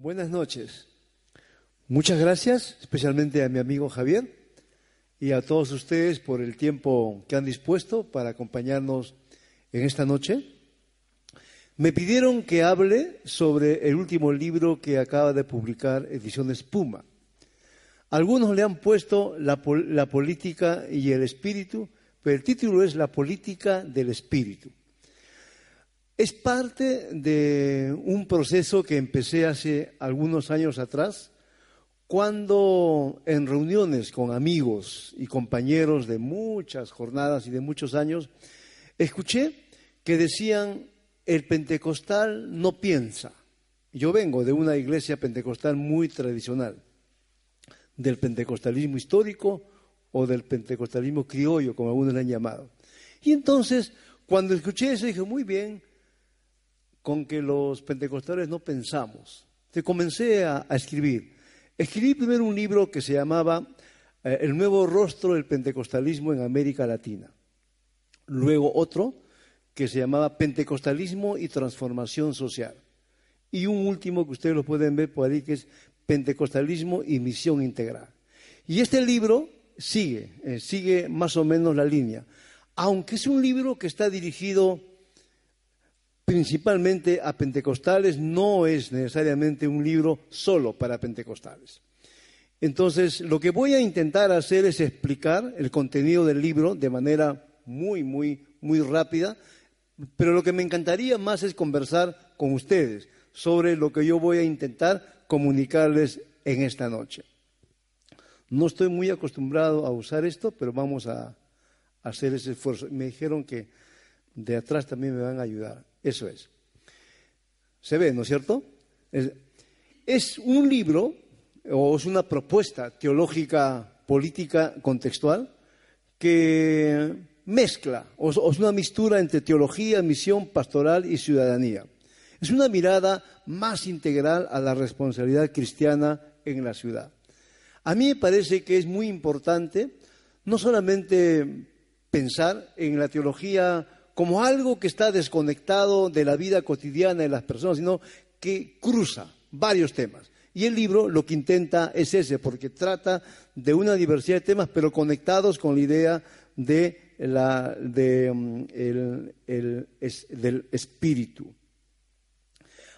Buenas noches. Muchas gracias, especialmente a mi amigo Javier y a todos ustedes por el tiempo que han dispuesto para acompañarnos en esta noche. Me pidieron que hable sobre el último libro que acaba de publicar Ediciones Puma. Algunos le han puesto la, la política y el espíritu, pero el título es La política del espíritu. Es parte de un proceso que empecé hace algunos años atrás, cuando en reuniones con amigos y compañeros de muchas jornadas y de muchos años, escuché que decían, el pentecostal no piensa. Yo vengo de una iglesia pentecostal muy tradicional, del pentecostalismo histórico o del pentecostalismo criollo, como algunos le han llamado. Y entonces, cuando escuché eso, dije, muy bien, con que los pentecostales no pensamos. Te comencé a, escribir. Escribí primero un libro que se llamaba eh, El nuevo rostro del pentecostalismo en América Latina. Luego otro que se llamaba Pentecostalismo y transformación social. Y un último que ustedes lo pueden ver por ahí que es Pentecostalismo y misión integral. Y este libro sigue, eh, sigue más o menos la línea, aunque es un libro que está dirigido principalmente a pentecostales, no es necesariamente un libro solo para pentecostales. Entonces, lo que voy a intentar hacer es explicar el contenido del libro de manera muy, muy, muy rápida, pero lo que me encantaría más es conversar con ustedes sobre lo que yo voy a intentar comunicarles en esta noche. No estoy muy acostumbrado a usar esto, pero vamos a hacer ese esfuerzo. Me dijeron que de atrás también me van a ayudar. Eso es. Se ve, ¿no es cierto? Es, un libro o es una propuesta teológica política contextual que mezcla, o es una mistura entre teología, misión pastoral y ciudadanía. Es una mirada más integral a la responsabilidad cristiana en la ciudad. A mí me parece que es muy importante no solamente pensar en la teología como algo que está desconectado de la vida cotidiana de las personas, sino que cruza varios temas. Y el libro lo que intenta es ese, porque trata de una diversidad de temas, pero conectados con la idea mm, del espíritu.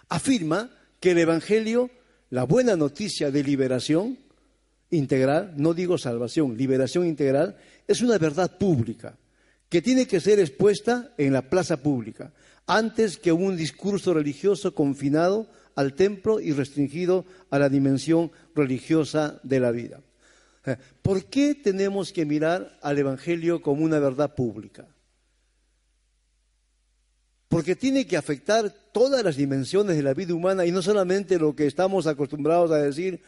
Afirma que el Evangelio, la buena noticia de liberación integral, no digo salvación, liberación integral, es una verdad pública que tiene que ser expuesta en la plaza pública, antes que un discurso religioso confinado al templo y restringido a la dimensión religiosa de la vida. Eh, ¿Por qué tenemos que mirar al Evangelio como una verdad pública? Porque tiene que afectar todas las dimensiones de la vida humana y no solamente lo que estamos acostumbrados a decir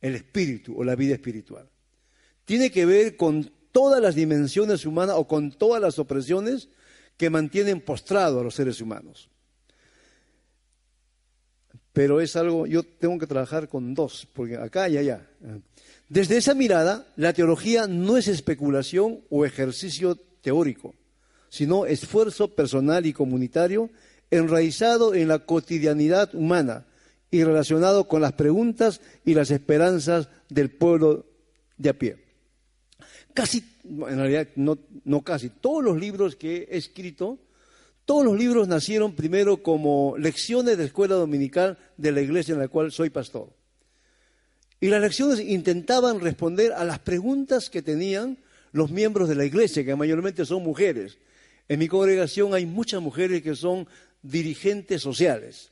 el espíritu o la vida espiritual. Tiene que ver con todas las dimensiones humanas o con todas las opresiones que mantienen postrado a los seres humanos. Pero es algo, yo tengo que trabajar con dos, porque acá y allá. Desde esa mirada, la teología no es especulación o ejercicio teórico, sino esfuerzo personal y comunitario enraizado en la cotidianidad humana y relacionado con las preguntas y las esperanzas del pueblo de a pie. Casi, en realidad no, no casi, todos los libros que he escrito, todos los libros nacieron primero como lecciones de escuela dominical de la iglesia en la cual soy pastor. Y las lecciones intentaban responder a las preguntas que tenían los miembros de la iglesia, que mayormente son mujeres. En mi congregación hay muchas mujeres que son dirigentes sociales.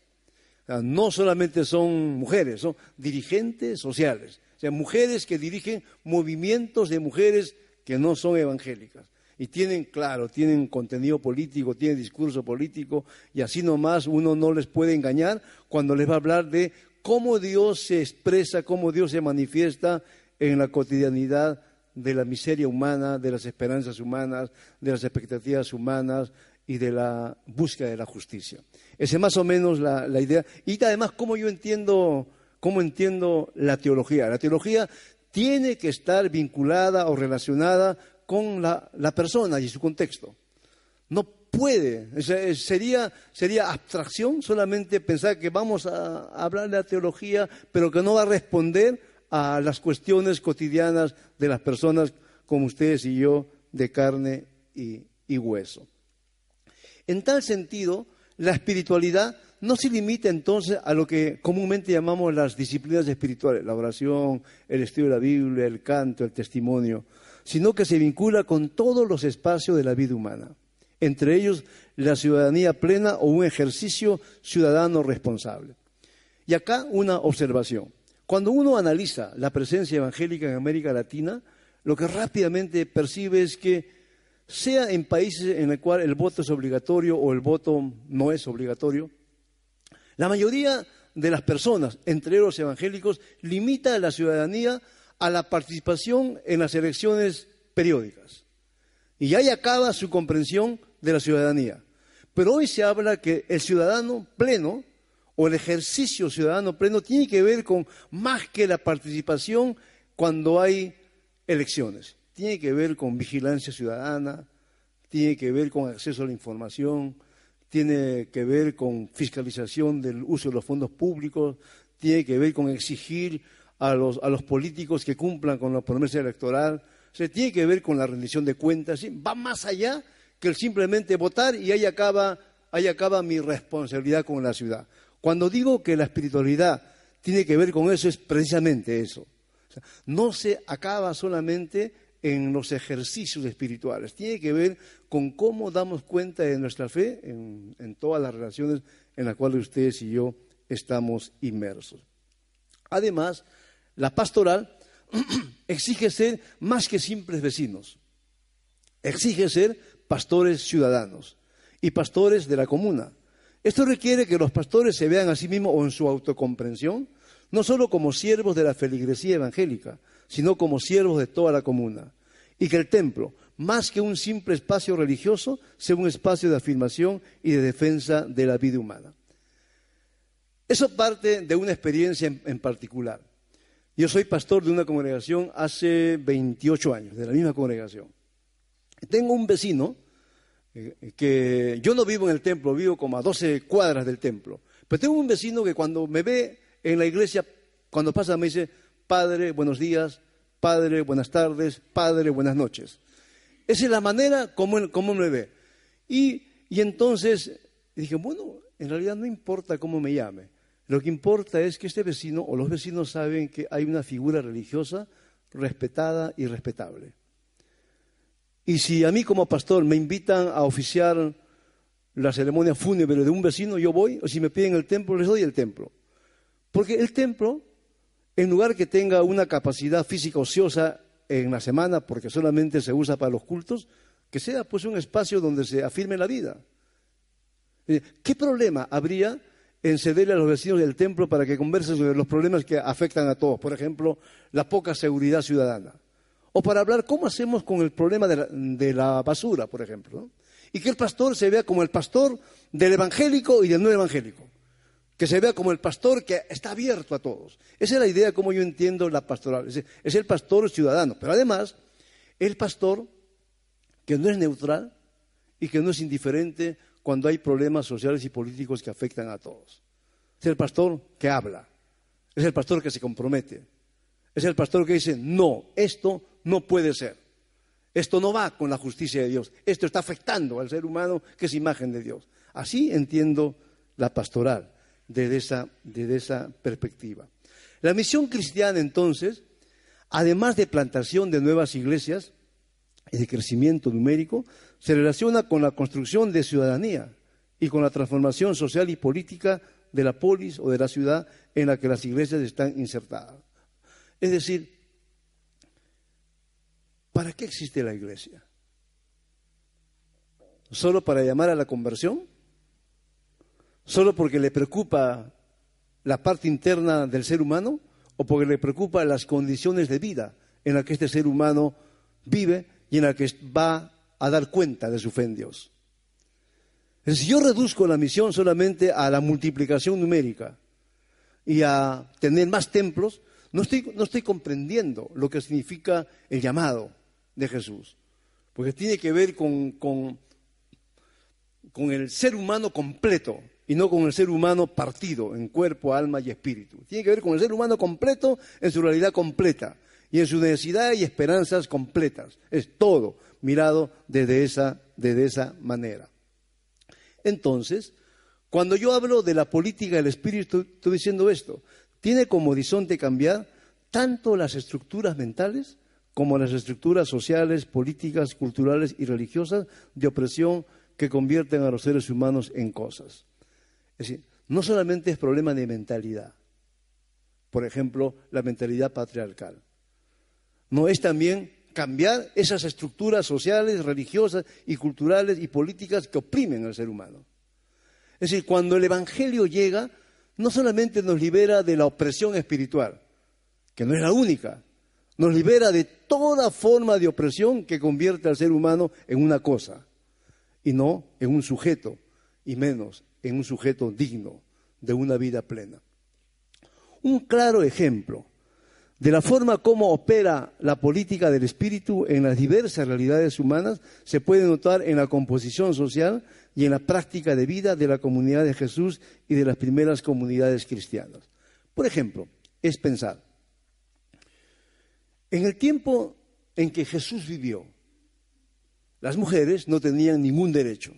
no solamente son mujeres, son dirigentes sociales. Sea, mujeres que dirigen movimientos de mujeres que no son evangélicas. Y tienen, claro, tienen contenido político, tienen discurso político, y así nomás uno no les puede engañar cuando les va a hablar de cómo Dios se expresa, cómo Dios se manifiesta en la cotidianidad de la miseria humana, de las esperanzas humanas, de las expectativas humanas y de la búsqueda de la justicia. Esa es más o menos la, idea. Y además, cómo yo entiendo, cómo entiendo la teología. La teología tiene que estar vinculada o relacionada con la, persona y su contexto. No puede, sería, sería abstracción solamente pensar que vamos a hablar de la teología, pero que no va a responder a las cuestiones cotidianas de las personas como ustedes y yo, de carne y, y hueso. En tal sentido, la espiritualidad no se limita entonces a lo que comúnmente llamamos las disciplinas espirituales, la oración, el estudio de la Biblia, el canto, el testimonio, sino que se vincula con todos los espacios de la vida humana, entre ellos la ciudadanía plena o un ejercicio ciudadano responsable. Y acá una observación. Cuando uno analiza la presencia evangélica en América Latina, lo que rápidamente percibe es que sea en países en los cuales el voto es obligatorio o el voto no es obligatorio, la mayoría de las personas, entre los evangélicos, limita la ciudadanía a la participación en las elecciones periódicas. Y ahí acaba su comprensión de la ciudadanía. Pero hoy se habla que el ciudadano pleno o el ejercicio ciudadano pleno tiene que ver con más que la participación cuando hay elecciones tiene que ver con vigilancia ciudadana, tiene que ver con acceso a la información, tiene que ver con fiscalización del uso de los fondos públicos, tiene que ver con exigir a los, a los políticos que cumplan con la promesa electoral, se tiene que ver con la rendición de cuentas, va más allá que el simplemente votar y ahí acaba, ahí acaba mi responsabilidad con la ciudad. Cuando digo que la espiritualidad tiene que ver con eso, es precisamente eso. no se acaba solamente en los ejercicios espirituales. Tiene que ver con cómo damos cuenta de nuestra fe en, todas las relaciones en las cuales ustedes y yo estamos inmersos. Además, la pastoral exige ser más que simples vecinos. Exige ser pastores ciudadanos y pastores de la comuna. Esto requiere que los pastores se vean a sí mismos o en su autocomprensión, no solo como siervos de la feligresía evangélica, sino como siervos de toda la comuna. Y que el templo, más que un simple espacio religioso, sea un espacio de afirmación y de defensa de la vida humana. Eso parte de una experiencia en, particular. Yo soy pastor de una congregación hace 28 años, de la misma congregación. Tengo un vecino eh, que yo no vivo en el templo, vivo como a 12 cuadras del templo. Pero tengo un vecino que cuando me ve en la iglesia, cuando pasa me dice, Padre, buenos días, Padre, buenas tardes, Padre, buenas noches. Esa es la manera como, me ve. Y, y entonces dije, bueno, en realidad no importa cómo me llame. Lo que importa es que este vecino o los vecinos saben que hay una figura religiosa respetada y respetable. Y si a mí como pastor me invitan a oficiar la ceremonia fúnebre de un vecino, yo voy, o si me piden el templo, les doy el templo. Porque el templo en lugar que tenga una capacidad física ociosa en la semana, porque solamente se usa para los cultos, que sea pues un espacio donde se afirme la vida. Eh, ¿Qué problema habría en cederle a los vecinos del templo para que conversen sobre los problemas que afectan a todos? Por ejemplo, la poca seguridad ciudadana. O para hablar cómo hacemos con el problema de la, basura, por ejemplo. Y que el pastor se vea como el pastor del evangélico y del no evangélico que se vea como el pastor que está abierto a todos. Esa es la idea como yo entiendo la pastoral. Es el pastor ciudadano, pero además el pastor que no es neutral y que no es indiferente cuando hay problemas sociales y políticos que afectan a todos. Es el pastor que habla, es el pastor que se compromete, es el pastor que dice, no, esto no puede ser. Esto no va con la justicia de Dios. Esto está afectando al ser humano que es imagen de Dios. Así entiendo la pastoral desde esa, esa perspectiva. La misión cristiana, entonces, además de plantación de nuevas iglesias y de crecimiento numérico, se relaciona con la construcción de ciudadanía y con la transformación social y política de la polis o de la ciudad en la que las iglesias están insertadas. Es decir, ¿para qué existe la iglesia? solo para llamar a la conversión, solo porque le preocupa la parte interna del ser humano o porque le preocupa las condiciones de vida en las que este ser humano vive y en las que va a dar cuenta de su fe en Dios. Si yo reduzco la misión solamente a la multiplicación numérica y a tener más templos, no estoy, comprendiendo lo que significa el llamado de Jesús, porque tiene que ver con el ser humano completo y no con el ser humano partido en cuerpo, alma y espíritu. Tiene que ver con el ser humano completo en su realidad completa y en su necesidad y esperanzas completas. Es todo mirado desde esa, desde esa manera. Entonces, cuando yo hablo de la política del espíritu, estoy diciendo esto. Tiene como horizonte cambiar tanto las estructuras mentales como las estructuras sociales, políticas, culturales y religiosas de opresión que convierten a los seres humanos en cosas. Es decir, no solamente es problema de mentalidad, por ejemplo, la mentalidad patriarcal. No es también cambiar esas estructuras sociales, religiosas y culturales y políticas que oprimen al ser humano. Es decir, cuando el Evangelio llega, no solamente nos libera de la opresión espiritual, que no es la única, nos libera de toda forma de opresión que convierte al ser humano en una cosa y no en un sujeto, y menos en un sujeto digno de una vida plena. Un claro ejemplo de la forma como opera la política del espíritu en las diversas realidades humanas se puede notar en la composición social y en la práctica de vida de la comunidad de Jesús y de las primeras comunidades cristianas. Por ejemplo, es pensar, en el tiempo en que Jesús vivió, las mujeres no tenían ningún derecho.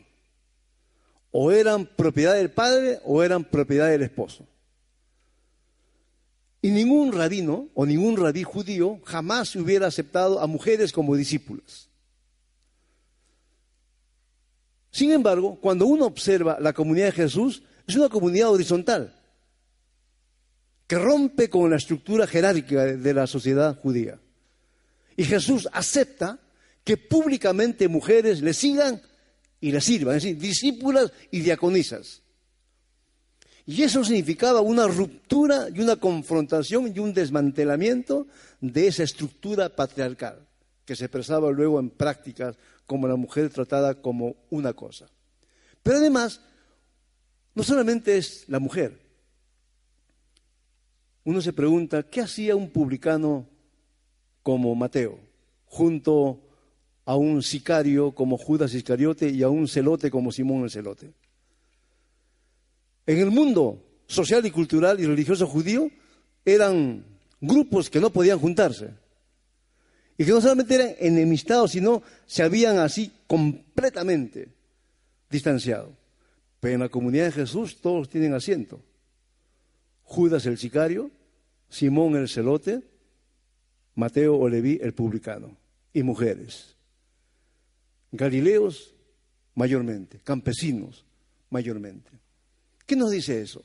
O eran propiedad del padre o eran propiedad del esposo. Y ningún rabino o ningún rabí judío jamás hubiera aceptado a mujeres como discípulas. Sin embargo, cuando uno observa la comunidad de Jesús, es una comunidad horizontal, que rompe con la estructura jerárquica de la sociedad judía. Y Jesús acepta que públicamente mujeres le sigan y le sirvan, es decir, discípulas y diaconisas. Y eso significaba una ruptura y una confrontación y un desmantelamiento de esa estructura patriarcal que se expresaba luego en prácticas como la mujer tratada como una cosa. Pero además, no solamente es la mujer. Uno se pregunta, ¿qué hacía un publicano como Mateo junto a un sicario como Judas Iscariote y a un celote como Simón el celote? En el mundo social y cultural y religioso judío eran grupos que no podían juntarse. Y que no solamente eran enemistados, sino se habían así completamente distanciado. Pero en la comunidad de Jesús todos tienen asiento. Judas el sicario, Simón el celote, Mateo o Leví el publicano, y mujeres. Galileos mayormente, campesinos mayormente. ¿Qué nos dice eso?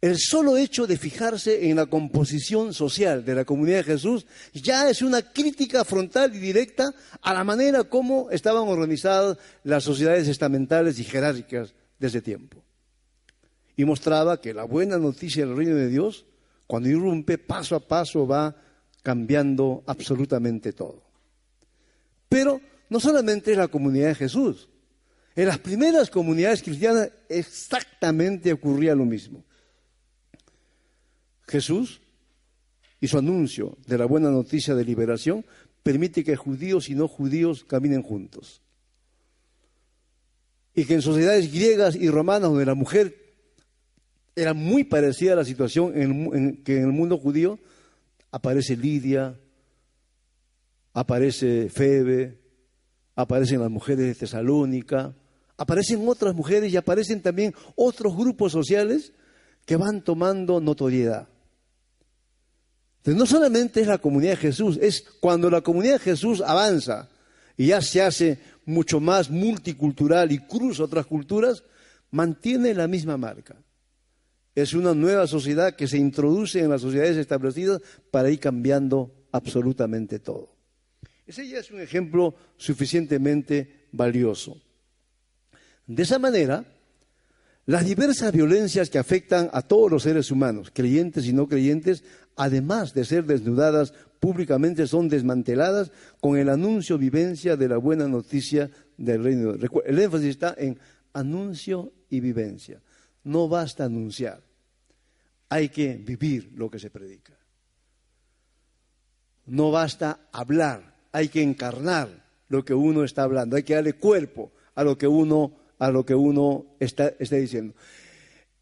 El solo hecho de fijarse en la composición social de la comunidad de Jesús ya es una crítica frontal y directa a la manera como estaban organizadas las sociedades estamentales y jerárquicas de ese tiempo. Y mostraba que la buena noticia del reino de Dios, cuando irrumpe paso a paso, va cambiando absolutamente todo. Pero no solamente es la comunidad de Jesús, en las primeras comunidades cristianas exactamente ocurría lo mismo. Jesús y su anuncio de la buena noticia de liberación permite que judíos y no judíos caminen juntos. Y que en sociedades griegas y romanas donde la mujer era muy parecida a la situación que en el mundo judío, aparece Lidia, aparece Febe, aparecen las mujeres de Tesalónica, aparecen otras mujeres y aparecen también otros grupos sociales que van tomando notoriedad. Entonces, no solamente es la comunidad de Jesús, es cuando la comunidad de Jesús avanza y ya se hace mucho más multicultural y cruza otras culturas, mantiene la misma marca. Es una nueva sociedad que se introduce en las sociedades establecidas para ir cambiando absolutamente todo. Ese ya es un ejemplo suficientemente valioso. De esa manera, las diversas violencias que afectan a todos los seres humanos, creyentes y no creyentes, además de ser desnudadas públicamente, son desmanteladas con el anuncio vivencia de la buena noticia del reino. El énfasis está en anuncio y vivencia. No basta anunciar, hay que vivir lo que se predica. No basta hablar, hay que encarnar lo que uno está hablando, hay que darle cuerpo a lo que uno, a lo que uno está, está diciendo.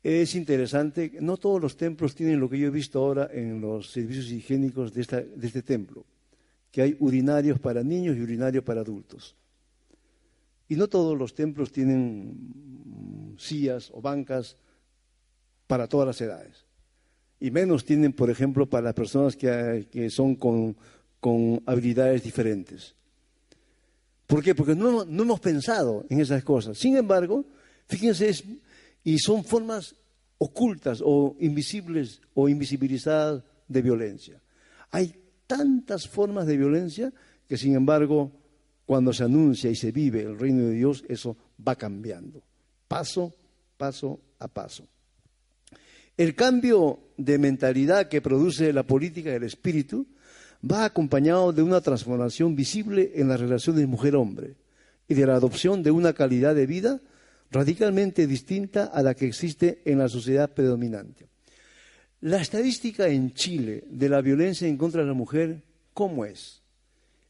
Es interesante, no todos los templos tienen lo que yo he visto ahora en los servicios higiénicos de, de este templo, que hay urinarios para niños y urinarios para adultos. Y no todos los templos tienen sillas o bancas para todas las edades. Y menos tienen, por ejemplo, para las personas que, son con, habilidades diferentes. ¿Por qué? Porque no, hemos pensado en esas cosas. Sin embargo, fíjense, y son formas ocultas o invisibles o invisibilizadas de violencia. Hay tantas formas de violencia que, sin embargo, cuando se anuncia y se vive el reino de Dios, eso va cambiando, paso, paso a paso. El cambio de mentalidad que produce la política del espíritu va acompañado de una transformación visible en las relaciones mujer-hombre y de la adopción de una calidad de vida radicalmente distinta a la que existe en la sociedad predominante. La estadística en Chile de la violencia en contra de la mujer, ¿cómo es?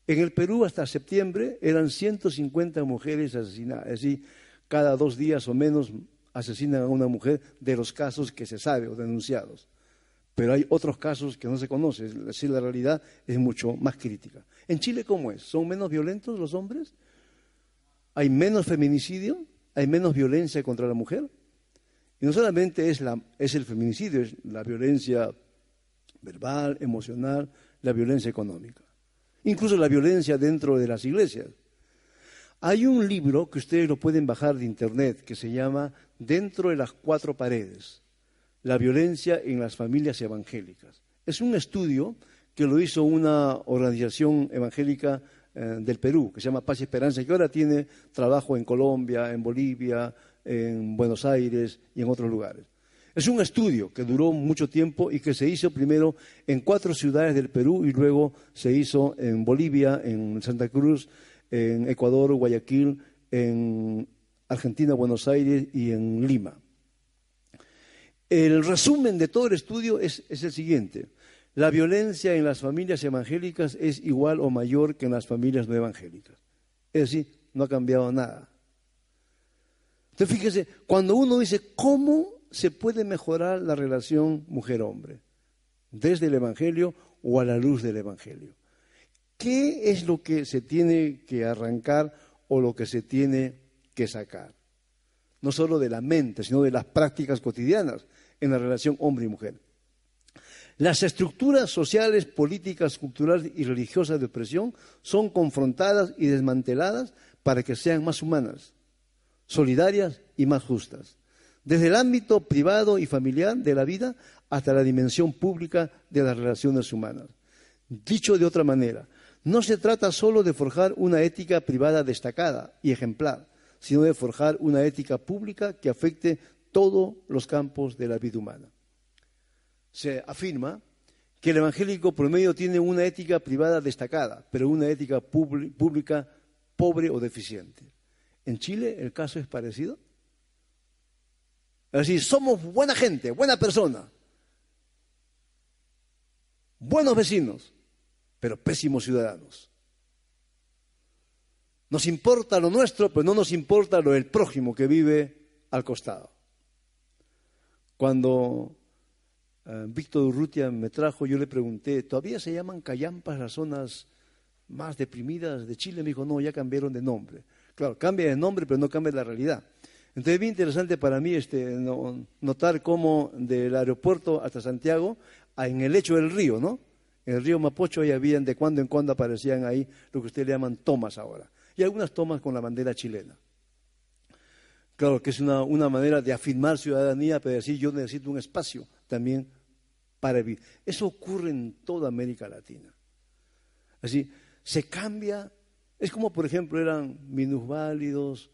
En el Perú hasta septiembre eran 150 mujeres asesinadas, es decir, cada dos días o menos asesinan a una mujer de los casos que se sabe o denunciados. Pero hay otros casos que no se conocen, es la realidad es mucho más crítica. ¿En Chile cómo es? ¿Son menos violentos los hombres? ¿Hay menos feminicidio? ¿Hay menos violencia contra la mujer? Y no solamente es, la, es el feminicidio, es la violencia verbal, emocional, la violencia económica incluso la violencia dentro de las iglesias. Hay un libro que ustedes lo pueden bajar de internet que se llama Dentro de las cuatro paredes, la violencia en las familias evangélicas. Es un estudio que lo hizo una organización evangélica eh, del Perú, que se llama Paz y Esperanza, que ahora tiene trabajo en Colombia, en Bolivia, en Buenos Aires y en otros lugares. Es un estudio que duró mucho tiempo y que se hizo primero en cuatro ciudades del Perú y luego se hizo en Bolivia, en Santa Cruz, en Ecuador, Guayaquil, en Argentina, Buenos Aires y en Lima. El resumen de todo el estudio es, el siguiente. La violencia en las familias evangélicas es igual o mayor que en las familias no evangélicas. Es decir, no ha cambiado nada. Entonces fíjese, cuando uno dice, ¿cómo se puede mejorar la relación mujer-hombre, desde el Evangelio o a la luz del Evangelio. ¿Qué es lo que se tiene que arrancar o lo que se tiene que sacar? No solo de la mente, sino de las prácticas cotidianas en la relación hombre y mujer. Las estructuras sociales, políticas, culturales y religiosas de opresión son confrontadas y desmanteladas para que sean más humanas, solidarias y más justas desde el ámbito privado y familiar de la vida hasta la dimensión pública de las relaciones humanas. Dicho de otra manera, no se trata solo de forjar una ética privada destacada y ejemplar, sino de forjar una ética pública que afecte todos los campos de la vida humana. Se afirma que el evangélico promedio tiene una ética privada destacada, pero una ética pública pobre o deficiente. ¿En Chile el caso es parecido? Es decir, somos buena gente, buena persona, buenos vecinos, pero pésimos ciudadanos. Nos importa lo nuestro, pero no nos importa lo del prójimo que vive al costado. Cuando eh, Víctor Urrutia me trajo, yo le pregunté, ¿todavía se llaman callampas las zonas más deprimidas de Chile? Me dijo, no, ya cambiaron de nombre. Claro, cambia de nombre, pero no cambia la realidad. Entonces es bien interesante para mí este, notar cómo del aeropuerto hasta Santiago, en el lecho del río, ¿no? En el río Mapocho ahí habían, de cuando en cuando aparecían ahí lo que ustedes llaman tomas ahora. Y algunas tomas con la bandera chilena. Claro que es una, una manera de afirmar ciudadanía, pero decir yo necesito un espacio también para vivir. Eso ocurre en toda América Latina. Así, se cambia. Es como, por ejemplo, eran minusválidos,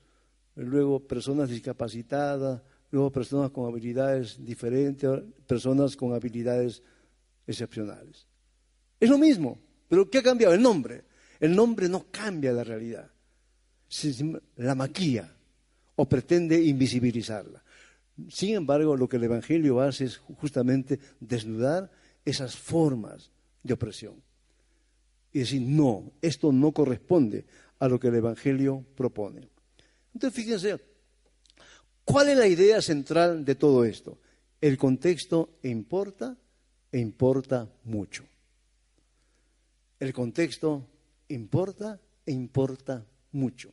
luego personas discapacitadas, luego personas con habilidades diferentes, personas con habilidades excepcionales. Es lo mismo, pero ¿qué ha cambiado? El nombre. El nombre no cambia la realidad, la maquilla o pretende invisibilizarla. Sin embargo, lo que el Evangelio hace es justamente desnudar esas formas de opresión y decir, no, esto no corresponde a lo que el Evangelio propone. Entonces, fíjense, ¿cuál es la idea central de todo esto? El contexto importa e importa mucho. El contexto importa e importa mucho.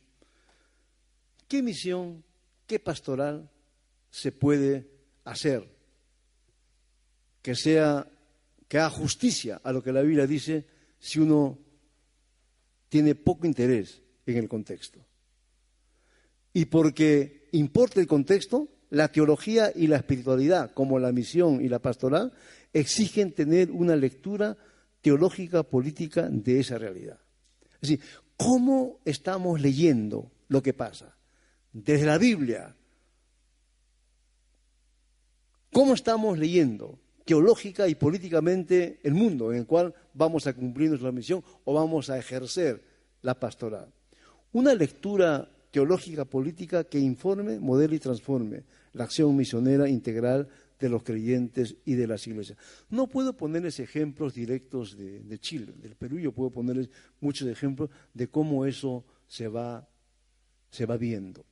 ¿Qué misión, qué pastoral se puede hacer que sea que haga justicia a lo que la Biblia dice si uno tiene poco interés en el contexto? Y porque importa el contexto, la teología y la espiritualidad, como la misión y la pastoral, exigen tener una lectura teológica política de esa realidad. Es decir, ¿cómo estamos leyendo lo que pasa? Desde la Biblia. ¿Cómo estamos leyendo teológica y políticamente el mundo en el cual vamos a cumplir nuestra misión o vamos a ejercer la pastoral? Una lectura teológica política que informe, modele y transforme la acción misionera integral de los creyentes y de las iglesias. No puedo ponerles ejemplos directos de, Chile, del Perú, yo puedo ponerles muchos ejemplos de cómo eso se va, se va viendo.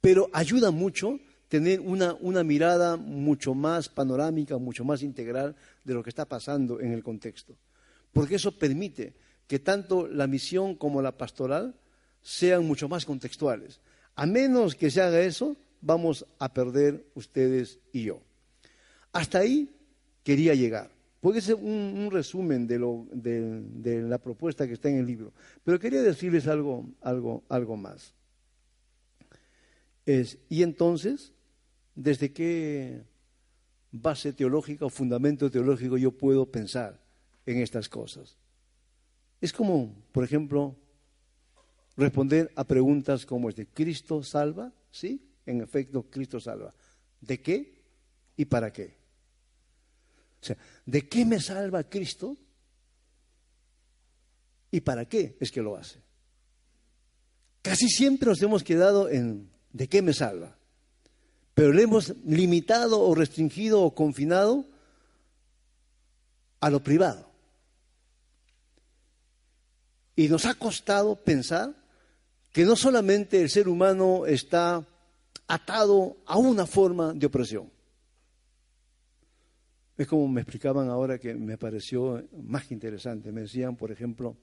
Pero ayuda mucho tener una, una mirada mucho más panorámica, mucho más integral de lo que está pasando en el contexto. Porque eso permite que tanto la misión como la pastoral sean mucho más contextuales. A menos que se haga eso, vamos a perder ustedes y yo. Hasta ahí quería llegar. Puede ser un, resumen de, lo, de, la propuesta que está en el libro, pero quería decirles algo, algo, algo más. Es, y entonces, ¿desde qué base teológica o fundamento teológico yo puedo pensar en estas cosas? Es como, por ejemplo, responder a preguntas como este, ¿Cristo salva? ¿Sí? en efecto, Cristo salva. ¿De qué y para qué? O sea, ¿de qué me salva Cristo? ¿Y para qué es que lo hace? Casi siempre nos hemos quedado en ¿de qué me salva? Pero le hemos limitado o restringido o confinado a lo privado. Y nos ha costado pensar que no solamente el ser humano está atado a una forma de opresión. Es como me explicaban ahora que me pareció más interesante. Me decían, por ejemplo,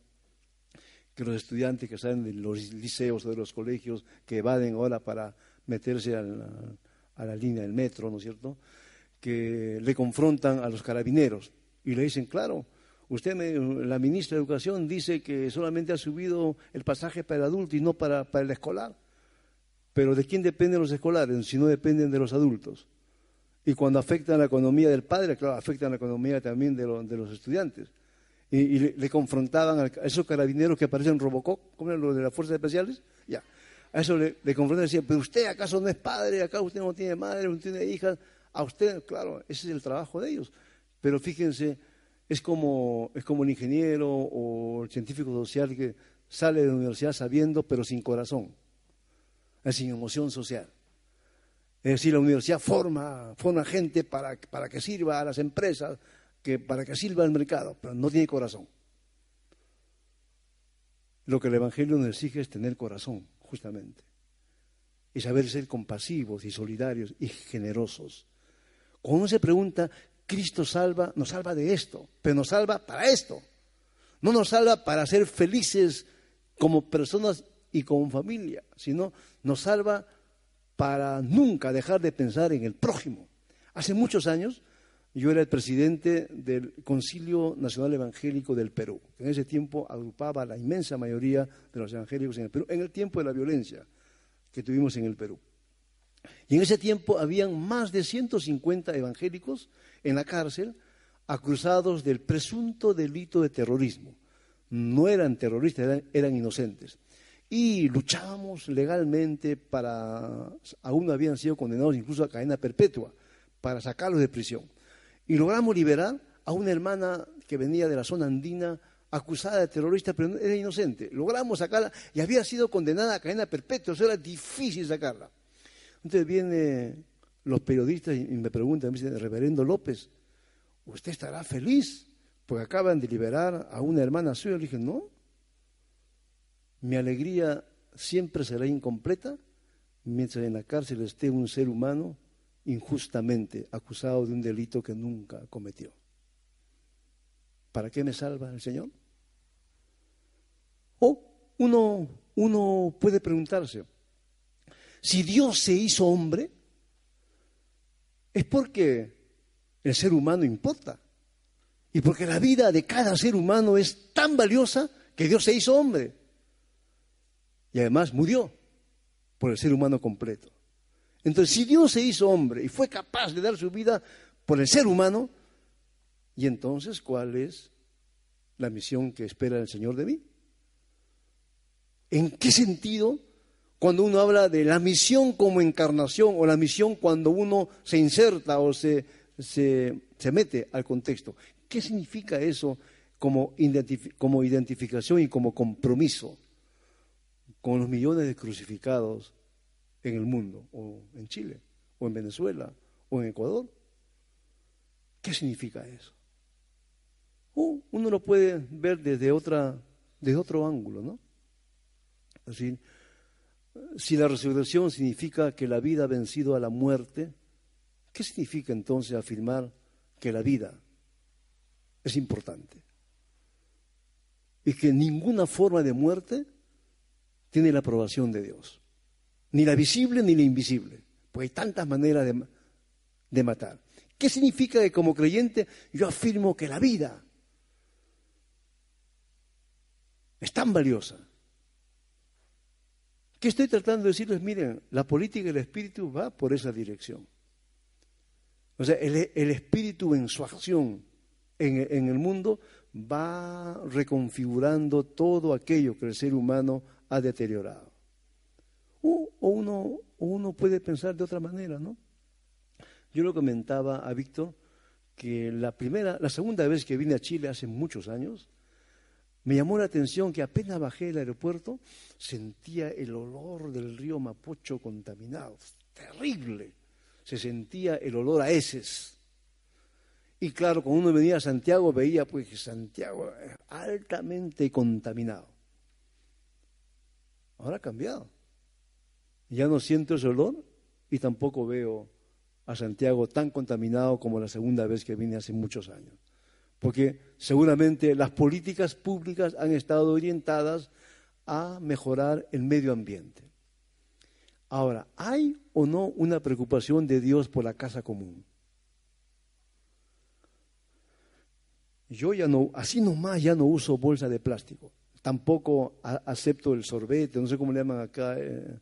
que los estudiantes que salen de los liceos o de los colegios que evaden ahora para meterse a la, línea del metro, ¿no es cierto?, que le confrontan a los carabineros y le dicen, claro, usted, la ministra de Educación, dice que solamente ha subido el pasaje para el adulto y no para, para el escolar. Pero ¿de quién dependen los escolares si no dependen de los adultos? Y cuando afectan la economía del padre, claro, afectan la economía también de, los estudiantes. Y, le, confrontaban a esos carabineros que aparecen en Robocop, como los de las fuerzas especiales, ya. A eso le, le confrontaban y decían, pero usted acaso no es padre, acá usted no tiene madre, no tiene hijas. A usted, claro, ese es el trabajo de ellos. Pero fíjense, es como, es como el ingeniero o el científico social que sale de la universidad sabiendo, pero sin corazón sin emoción social. Es decir, la universidad forma, forma gente para, para que sirva a las empresas, que, para que sirva al mercado, pero no tiene corazón. Lo que el Evangelio nos exige es tener corazón, justamente, y saber ser compasivos y solidarios y generosos. Cuando uno se pregunta, Cristo salva, nos salva de esto, pero nos salva para esto. No nos salva para ser felices como personas y como familia, sino nos salva para nunca dejar de pensar en el prójimo. Hace muchos años yo era el presidente del Concilio Nacional Evangélico del Perú, que en ese tiempo agrupaba la inmensa mayoría de los evangélicos en el Perú, en el tiempo de la violencia que tuvimos en el Perú. Y en ese tiempo habían más de 150 evangélicos en la cárcel acusados del presunto delito de terrorismo no eran terroristas, eran, inocentes. Y luchábamos legalmente para, aún habían sido condenados incluso a cadena perpetua, para sacarlos de prisión. Y logramos liberar a una hermana que venía de la zona andina acusada de terrorista, pero era inocente. Logramos sacarla y había sido condenada a cadena perpetua, eso era difícil sacarla. Entonces vienen los periodistas y me preguntan, me dicen, reverendo López, ¿usted estará feliz? Porque acaban de liberar a una hermana suya. Le dije, no, mi alegría siempre será incompleta mientras en la cárcel esté un ser humano injustamente acusado de un delito que nunca cometió. ¿Para qué me salva el Señor? O uno, uno puede preguntarse, si Dios se hizo hombre, es porque el ser humano importa. Y porque la vida de cada ser humano es tan valiosa que Dios se hizo hombre. Y además murió por el ser humano completo. Entonces, si Dios se hizo hombre y fue capaz de dar su vida por el ser humano, ¿Y entonces cuál es la misión que espera el Señor de mí? ¿En qué sentido cuando uno habla de la misión como encarnación o la misión cuando uno se inserta o se, se, mete al contexto? ¿Qué significa eso como, como identificación y como compromiso con los millones de crucificados en el mundo, o en Chile, o en Venezuela, o en Ecuador? ¿Qué significa eso? uno lo puede ver desde, otra, desde otro ángulo, ¿no? Es decir, si la resurrección significa que la vida ha vencido a la muerte, ¿qué significa entonces afirmar que la vida es importante? Y que ninguna forma de muerte tiene la aprobación de Dios, ni la visible ni la invisible, pues hay tantas maneras de, matar. ¿Qué significa que como creyente yo afirmo que la vida es tan valiosa. ¿Qué estoy tratando de decirles? Miren, la política y el espíritu va por esa dirección. O sea, el, espíritu en su acción en, el mundo va reconfigurando todo aquello que el ser humano ha deteriorado. O, uno, puede pensar de otra manera, ¿no? Yo lo comentaba a Víctor que la primera, la segunda vez que vine a Chile hace muchos años, me llamó la atención que apenas bajé del aeropuerto sentía el olor del río Mapocho contaminado, terrible. Se sentía el olor a heces. Y claro, cuando uno venía a Santiago veía pues que Santiago es altamente contaminado. Ahora ha cambiado. Ya no siento ese olor y tampoco veo a Santiago tan contaminado como la segunda vez que vine hace muchos años porque seguramente las políticas públicas han estado orientadas a mejorar el medio ambiente. Ahora, ¿hay o no una preocupación de Dios por la casa común? Yo ya no, así nomás ya no uso bolsa de plástico. Tampoco acepto el sorbete, no sé cómo le llaman acá. Eh,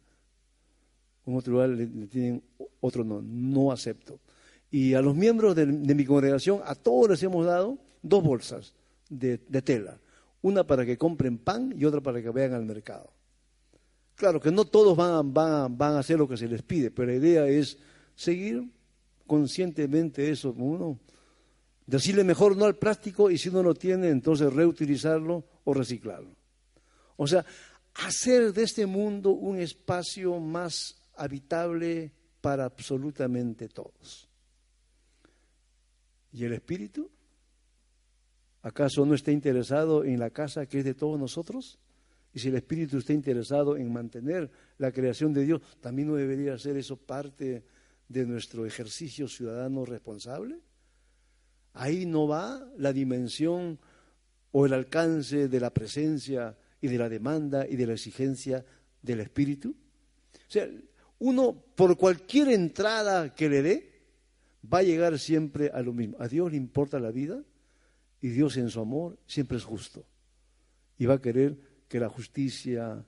en otro lugar le, tienen otro no, no acepto. Y a los miembros de mi congregación, a todos les hemos dado dos bolsas de, tela, una para que compren pan y otra para que vayan al mercado. Claro que no todos van, van, van a hacer lo que se les pide, pero la idea es seguir conscientemente eso, uno, decirle mejor no al plástico y si uno lo tiene, entonces reutilizarlo o reciclarlo. O sea, hacer de este mundo un espacio más habitable para absolutamente todos. ¿Y el espíritu? ¿Acaso no está interesado en la casa que es de todos nosotros? Y si el Espíritu está interesado en mantener la creación de Dios, ¿también no debería ser eso parte de nuestro ejercicio ciudadano responsable? Ahí no va la dimensión o el alcance de la presencia y de la demanda y de la exigencia del Espíritu. O sea, uno por cualquier entrada que le dé, va a llegar siempre a lo mismo. ¿A Dios le importa la vida? Y Dios en su amor siempre es justo. Y va a querer que la justicia,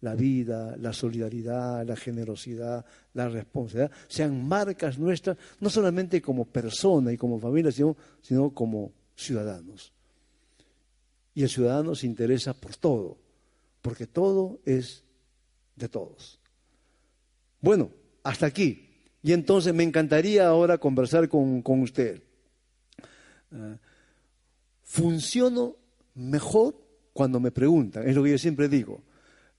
la vida, la solidaridad, la generosidad, la responsabilidad sean marcas nuestras, no solamente como persona y como familia, sino, sino como ciudadanos. Y el ciudadano se interesa por todo, porque todo es de todos. Bueno, hasta aquí. Y entonces me encantaría ahora conversar con, usted. Uh, funciono mejor cuando me preguntan, es lo que yo siempre digo.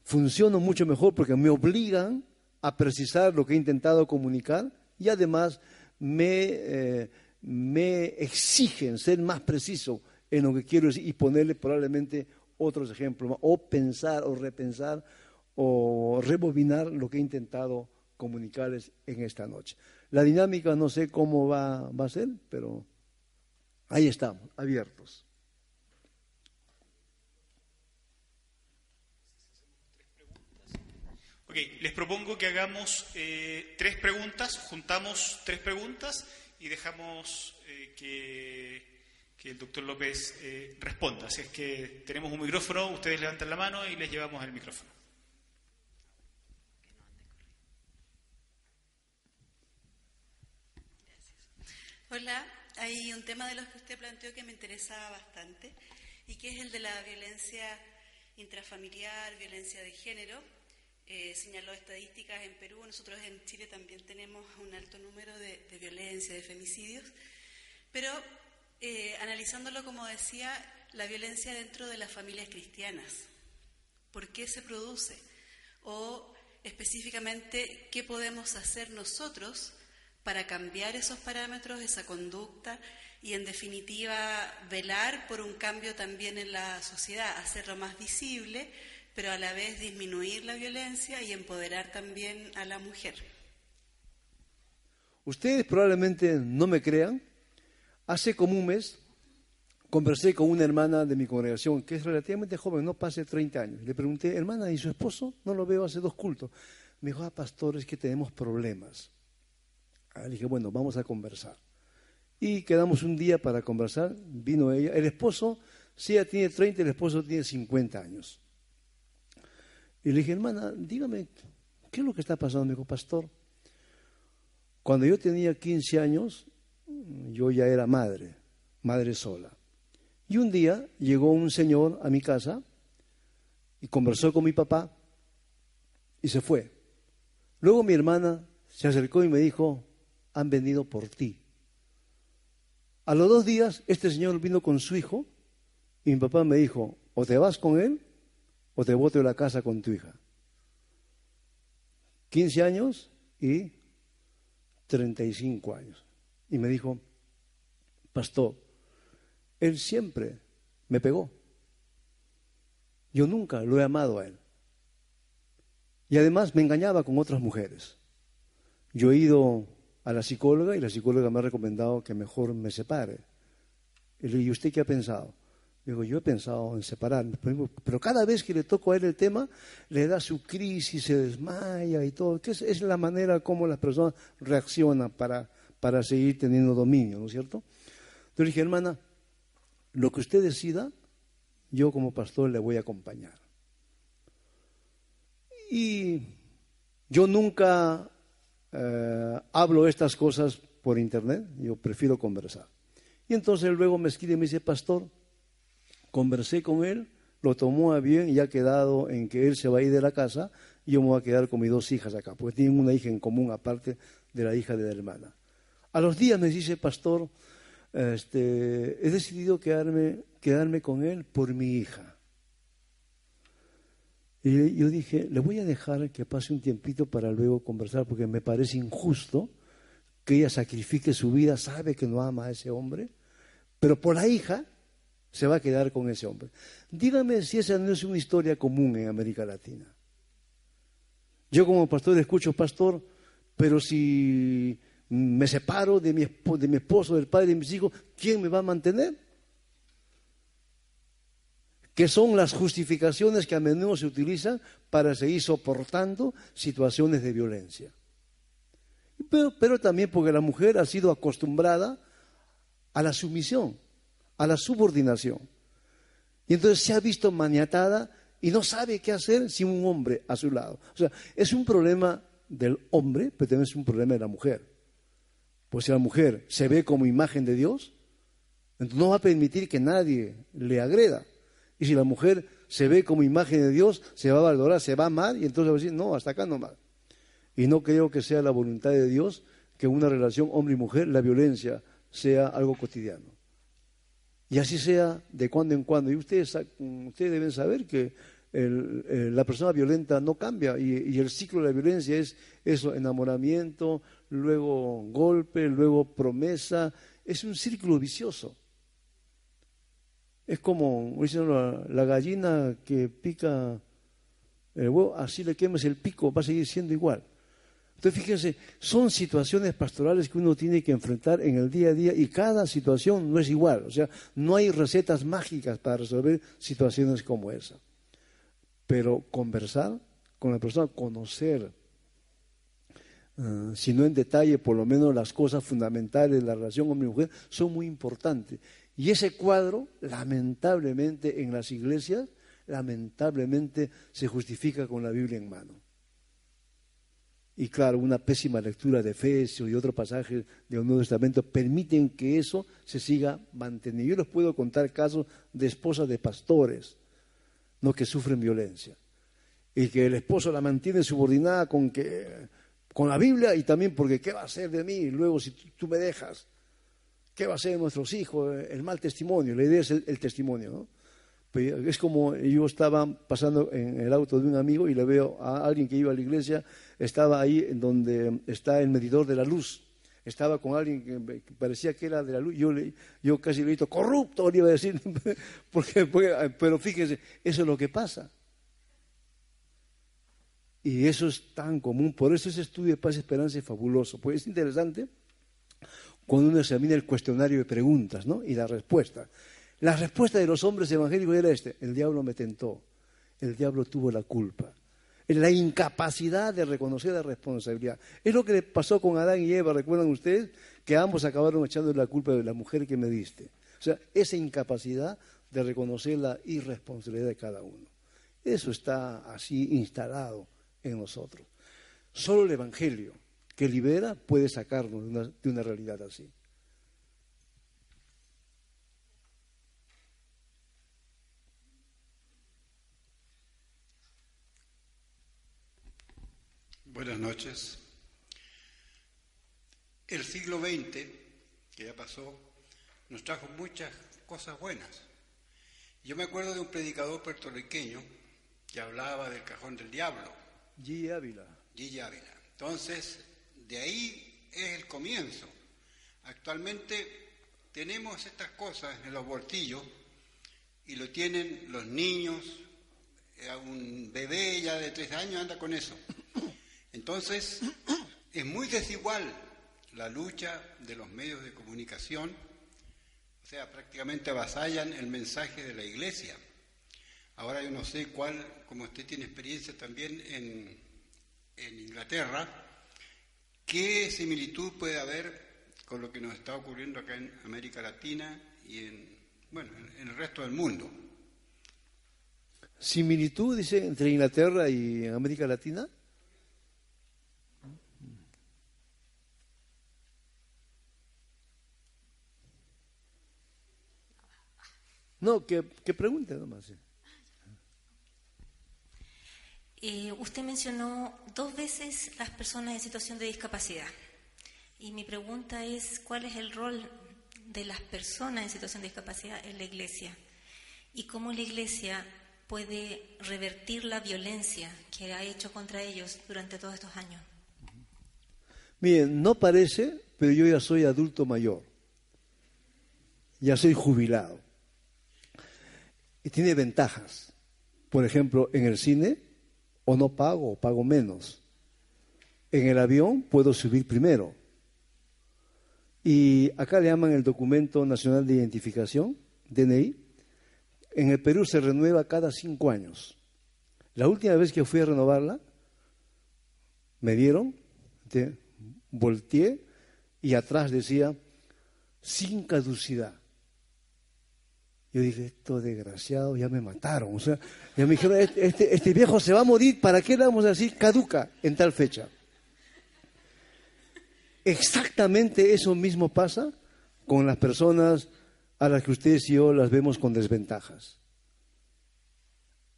Funciono mucho mejor porque me obligan a precisar lo que he intentado comunicar y además me, eh, me exigen ser más preciso en lo que quiero decir y ponerle probablemente otros ejemplos, o pensar o repensar o rebobinar lo que he intentado comunicarles en esta noche. La dinámica no sé cómo va, va a ser, pero ahí estamos, abiertos. Ok, les propongo que hagamos eh, tres preguntas, juntamos tres preguntas y dejamos eh, que, el doctor López eh, responda. Así es que tenemos un micrófono, ustedes levantan la mano y les llevamos el micrófono. Hola, hay un tema de los que usted planteó que me interesaba bastante y que es el de la violencia intrafamiliar, violencia de género. Eh, señaló estadísticas en Perú, nosotros en Chile también tenemos un alto número de, violencia, de femicidios, pero eh, analizándolo, como decía, la violencia dentro de las familias cristianas. ¿Por qué se produce? O específicamente, ¿qué podemos hacer nosotros para cambiar esos parámetros, esa conducta y, en definitiva, velar por un cambio también en la sociedad, hacerlo más visible? pero a la vez disminuir la violencia y empoderar también a la mujer. Ustedes probablemente no me crean. Hace como un mes conversé con una hermana de mi congregación que es relativamente joven, no pase 30 años. Le pregunté, hermana, ¿y su esposo? No lo veo hace dos cultos. Me dijo, ah, pastor, es que tenemos problemas. Ah, le dije, bueno, vamos a conversar. Y quedamos un día para conversar. Vino ella. El esposo, sí, ella tiene 30, el esposo tiene 50 años. Y le dije, hermana, dígame, ¿qué es lo que está pasando? Me dijo, pastor, cuando yo tenía 15 años, yo ya era madre, madre sola. Y un día llegó un señor a mi casa y conversó con mi papá y se fue. Luego mi hermana se acercó y me dijo, han venido por ti. A los dos días, este señor vino con su hijo y mi papá me dijo, o te vas con él o te boto de la casa con tu hija. 15 años y 35 años. Y me dijo, pastor, él siempre me pegó. Yo nunca lo he amado a él. Y además me engañaba con otras mujeres. Yo he ido a la psicóloga y la psicóloga me ha recomendado que mejor me separe. Y le dije, ¿y usted qué ha pensado? Digo, yo he pensado en separarme, pero cada vez que le toco a él el tema, le da su crisis, se desmaya y todo, es, la manera como las personas reaccionan para, para seguir teniendo dominio, ¿no es cierto? Yo le dije, hermana, lo que usted decida, yo como pastor le voy a acompañar. Y yo nunca eh, hablo estas cosas por internet, yo prefiero conversar. Y entonces luego me escribe y me dice, pastor, conversé con él, lo tomó a bien y ha quedado en que él se va a ir de la casa y yo me voy a quedar con mis dos hijas acá, porque tienen una hija en común aparte de la hija de la hermana. A los días me dice, pastor, este, he decidido quedarme, quedarme con él por mi hija. Y yo dije, le voy a dejar que pase un tiempito para luego conversar, porque me parece injusto que ella sacrifique su vida, sabe que no ama a ese hombre, pero por la hija se va a quedar con ese hombre. Dígame si esa no es una historia común en América Latina. Yo como pastor escucho, pastor, pero si me separo de mi, de mi esposo, del padre de mis hijos, ¿quién me va a mantener? Que son las justificaciones que a menudo se utilizan para seguir soportando situaciones de violencia. Pero, también porque la mujer ha sido acostumbrada a la sumisión a la subordinación. Y entonces se ha visto maniatada y no sabe qué hacer sin un hombre a su lado. O sea, es un problema del hombre, pero también es un problema de la mujer. Pues si la mujer se ve como imagen de Dios, entonces no va a permitir que nadie le agreda. Y si la mujer se ve como imagen de Dios, se va a valorar, se va a amar y entonces va a decir, no, hasta acá no más. Y no creo que sea la voluntad de Dios que una relación hombre y mujer la violencia sea algo cotidiano. Y así sea de cuando en cuando. Y ustedes, ustedes deben saber que la persona violenta no cambia y, y, el ciclo de la violencia es eso, enamoramiento, luego golpe, luego promesa. Es un círculo vicioso. Es como la, gallina que pica el huevo, así le quemes el pico, va a seguir siendo igual. Entonces, fíjense, son situaciones pastorales que uno tiene que enfrentar en el día a día y cada situación no es igual. O sea, no hay recetas mágicas para resolver situaciones como esa. Pero conversar con la persona, conocer, uh, si no en detalle, por lo menos las cosas fundamentales de la relación hombre-mujer, son muy importantes. Y ese cuadro, lamentablemente, en las iglesias, lamentablemente se justifica con la Biblia en mano. Y claro, una pésima lectura de Efesios y otro pasaje del Nuevo Testamento permiten que eso se siga manteniendo. Yo les puedo contar casos de esposas de pastores, no que sufren violencia, y que el esposo la mantiene subordinada con que con la Biblia y también porque qué va a ser de mí luego si tú me dejas ¿Qué va a de nuestros hijos? El mal testimonio. La idea es el, testimonio. ¿no? Pues, es como yo estaba pasando en el auto de un amigo y le veo a alguien que iba a la iglesia, estaba ahí en donde está el medidor de la luz. Estaba con alguien que parecía que era de la luz. Yo casi le he dicho, corrupto, le iba a decir. porque, pero fíjense, eso es lo que pasa. Y eso es tan común. Por eso ese estudio de paz y esperanza es fabuloso. Pues es interesante cuando uno examina el cuestionario de preguntas ¿no? y la respuesta. La respuesta de los hombres evangélicos era este, el diablo me tentó, el diablo tuvo la culpa. La incapacidad de reconocer la responsabilidad. Es lo que le pasó con Adán y Eva, recuerdan ustedes, que ambos acabaron echando la culpa de la mujer que me diste. O sea, esa incapacidad de reconocer la irresponsabilidad de cada uno. Eso está así instalado en nosotros. Solo el Evangelio que libera puede sacarnos de una, realidad así. Buenas noches. El siglo XX, que ya pasó, nos trajo muchas cosas buenas. Yo me acuerdo de un predicador puertorriqueño que hablaba del cajón del diablo. G. Ávila. G. Ávila. Entonces, de ahí es el comienzo. Actualmente tenemos estas cosas en los bolsillos y lo tienen los niños, eh, un bebé ya de tres años anda con eso. Entonces, es muy desigual la lucha de los medios de comunicación, o sea, prácticamente avasallan el mensaje de la iglesia. Ahora yo no sé cuál, como usted tiene experiencia también en, en Inglaterra, ¿Qué similitud puede haber con lo que nos está ocurriendo acá en América Latina y en, bueno, en el resto del mundo? ¿Similitud, dice, entre Inglaterra y América Latina? No, que, que pregunte nomás. Eh, usted mencionó dos veces las personas en situación de discapacidad. Y mi pregunta es, ¿cuál es el rol de las personas en situación de discapacidad en la Iglesia? ¿Y cómo la Iglesia puede revertir la violencia que ha hecho contra ellos durante todos estos años? Miren, no parece, pero yo ya soy adulto mayor. Ya soy jubilado. Y tiene ventajas. Por ejemplo, en el cine o no pago o pago menos. En el avión puedo subir primero. Y acá le llaman el documento nacional de identificación, DNI. En el Perú se renueva cada cinco años. La última vez que fui a renovarla, me dieron, volteé y atrás decía, sin caducidad. Yo dije, esto desgraciado, ya me mataron. O sea, ya me dijeron, este, este, este, viejo se va a morir, ¿para qué le vamos a decir caduca en tal fecha? Exactamente eso mismo pasa con las personas a las que ustedes y yo las vemos con desventajas.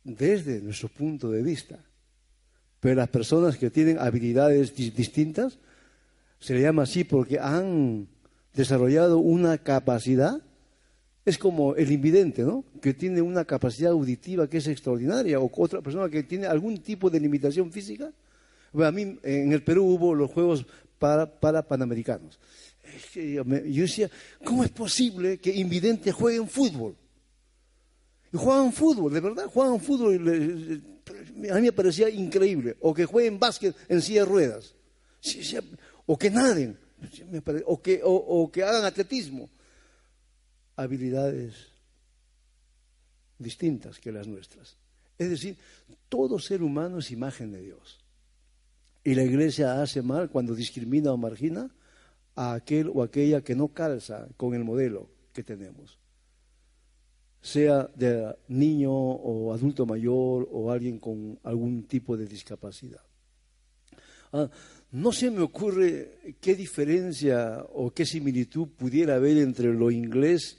desde nuestro punto de vista. Pero las personas que tienen habilidades distintas, se le llama así porque han desarrollado una capacidad, es como el invidente, ¿no? Que tiene una capacidad auditiva que es extraordinaria, o otra persona que tiene algún tipo de limitación física. Bueno, a mí en el Perú hubo los Juegos para, para Panamericanos. Yo decía, ¿cómo es posible que invidentes jueguen fútbol? Y juegan fútbol, de verdad, juegan fútbol. A mí me parecía increíble. O que jueguen básquet en silla de ruedas. O que naden. O que, o que hagan atletismo. Habilidades distintas que las nuestras. Es decir, todo ser humano es imagen de Dios. Y la iglesia hace mal cuando discrimina o margina a aquel o aquella que no calza con el modelo que tenemos sea de niño o adulto mayor o alguien con algún tipo de discapacidad. Ah, no se me ocurre qué diferencia o qué similitud pudiera haber entre lo inglés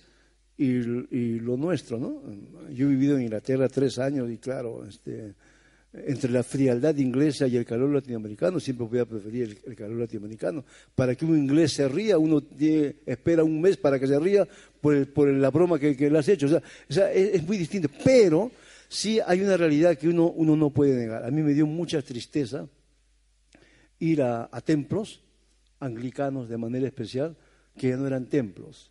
y, lo nuestro, ¿no? Yo he vivido en Inglaterra tres años y claro, este, entre la frialdad inglesa y el calor latinoamericano, siempre voy a preferir el, calor latinoamericano. Para que un inglés se ría, uno espera un mes para que se ría por, la broma que, le has hecho. O sea, es, muy distinto. Pero sí hay una realidad que uno, no puede negar. A mí me dio mucha tristeza ir a templos anglicanos de manera especial que ya no eran templos.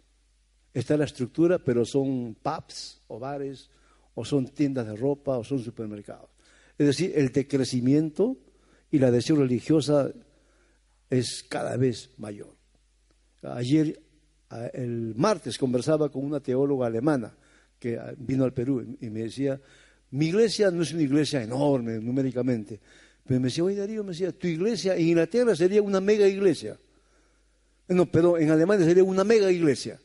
Está la estructura, pero son pubs o bares, o son tiendas de ropa, o son supermercados. Es decir, el decrecimiento y la adhesión religiosa es cada vez mayor. Ayer, el martes, conversaba con una teóloga alemana que vino al Perú y me decía, mi iglesia no es una iglesia enorme numéricamente, pero me decía, oye Darío, me decía, tu iglesia en Inglaterra sería una mega iglesia. No, pero en Alemania sería una mega iglesia.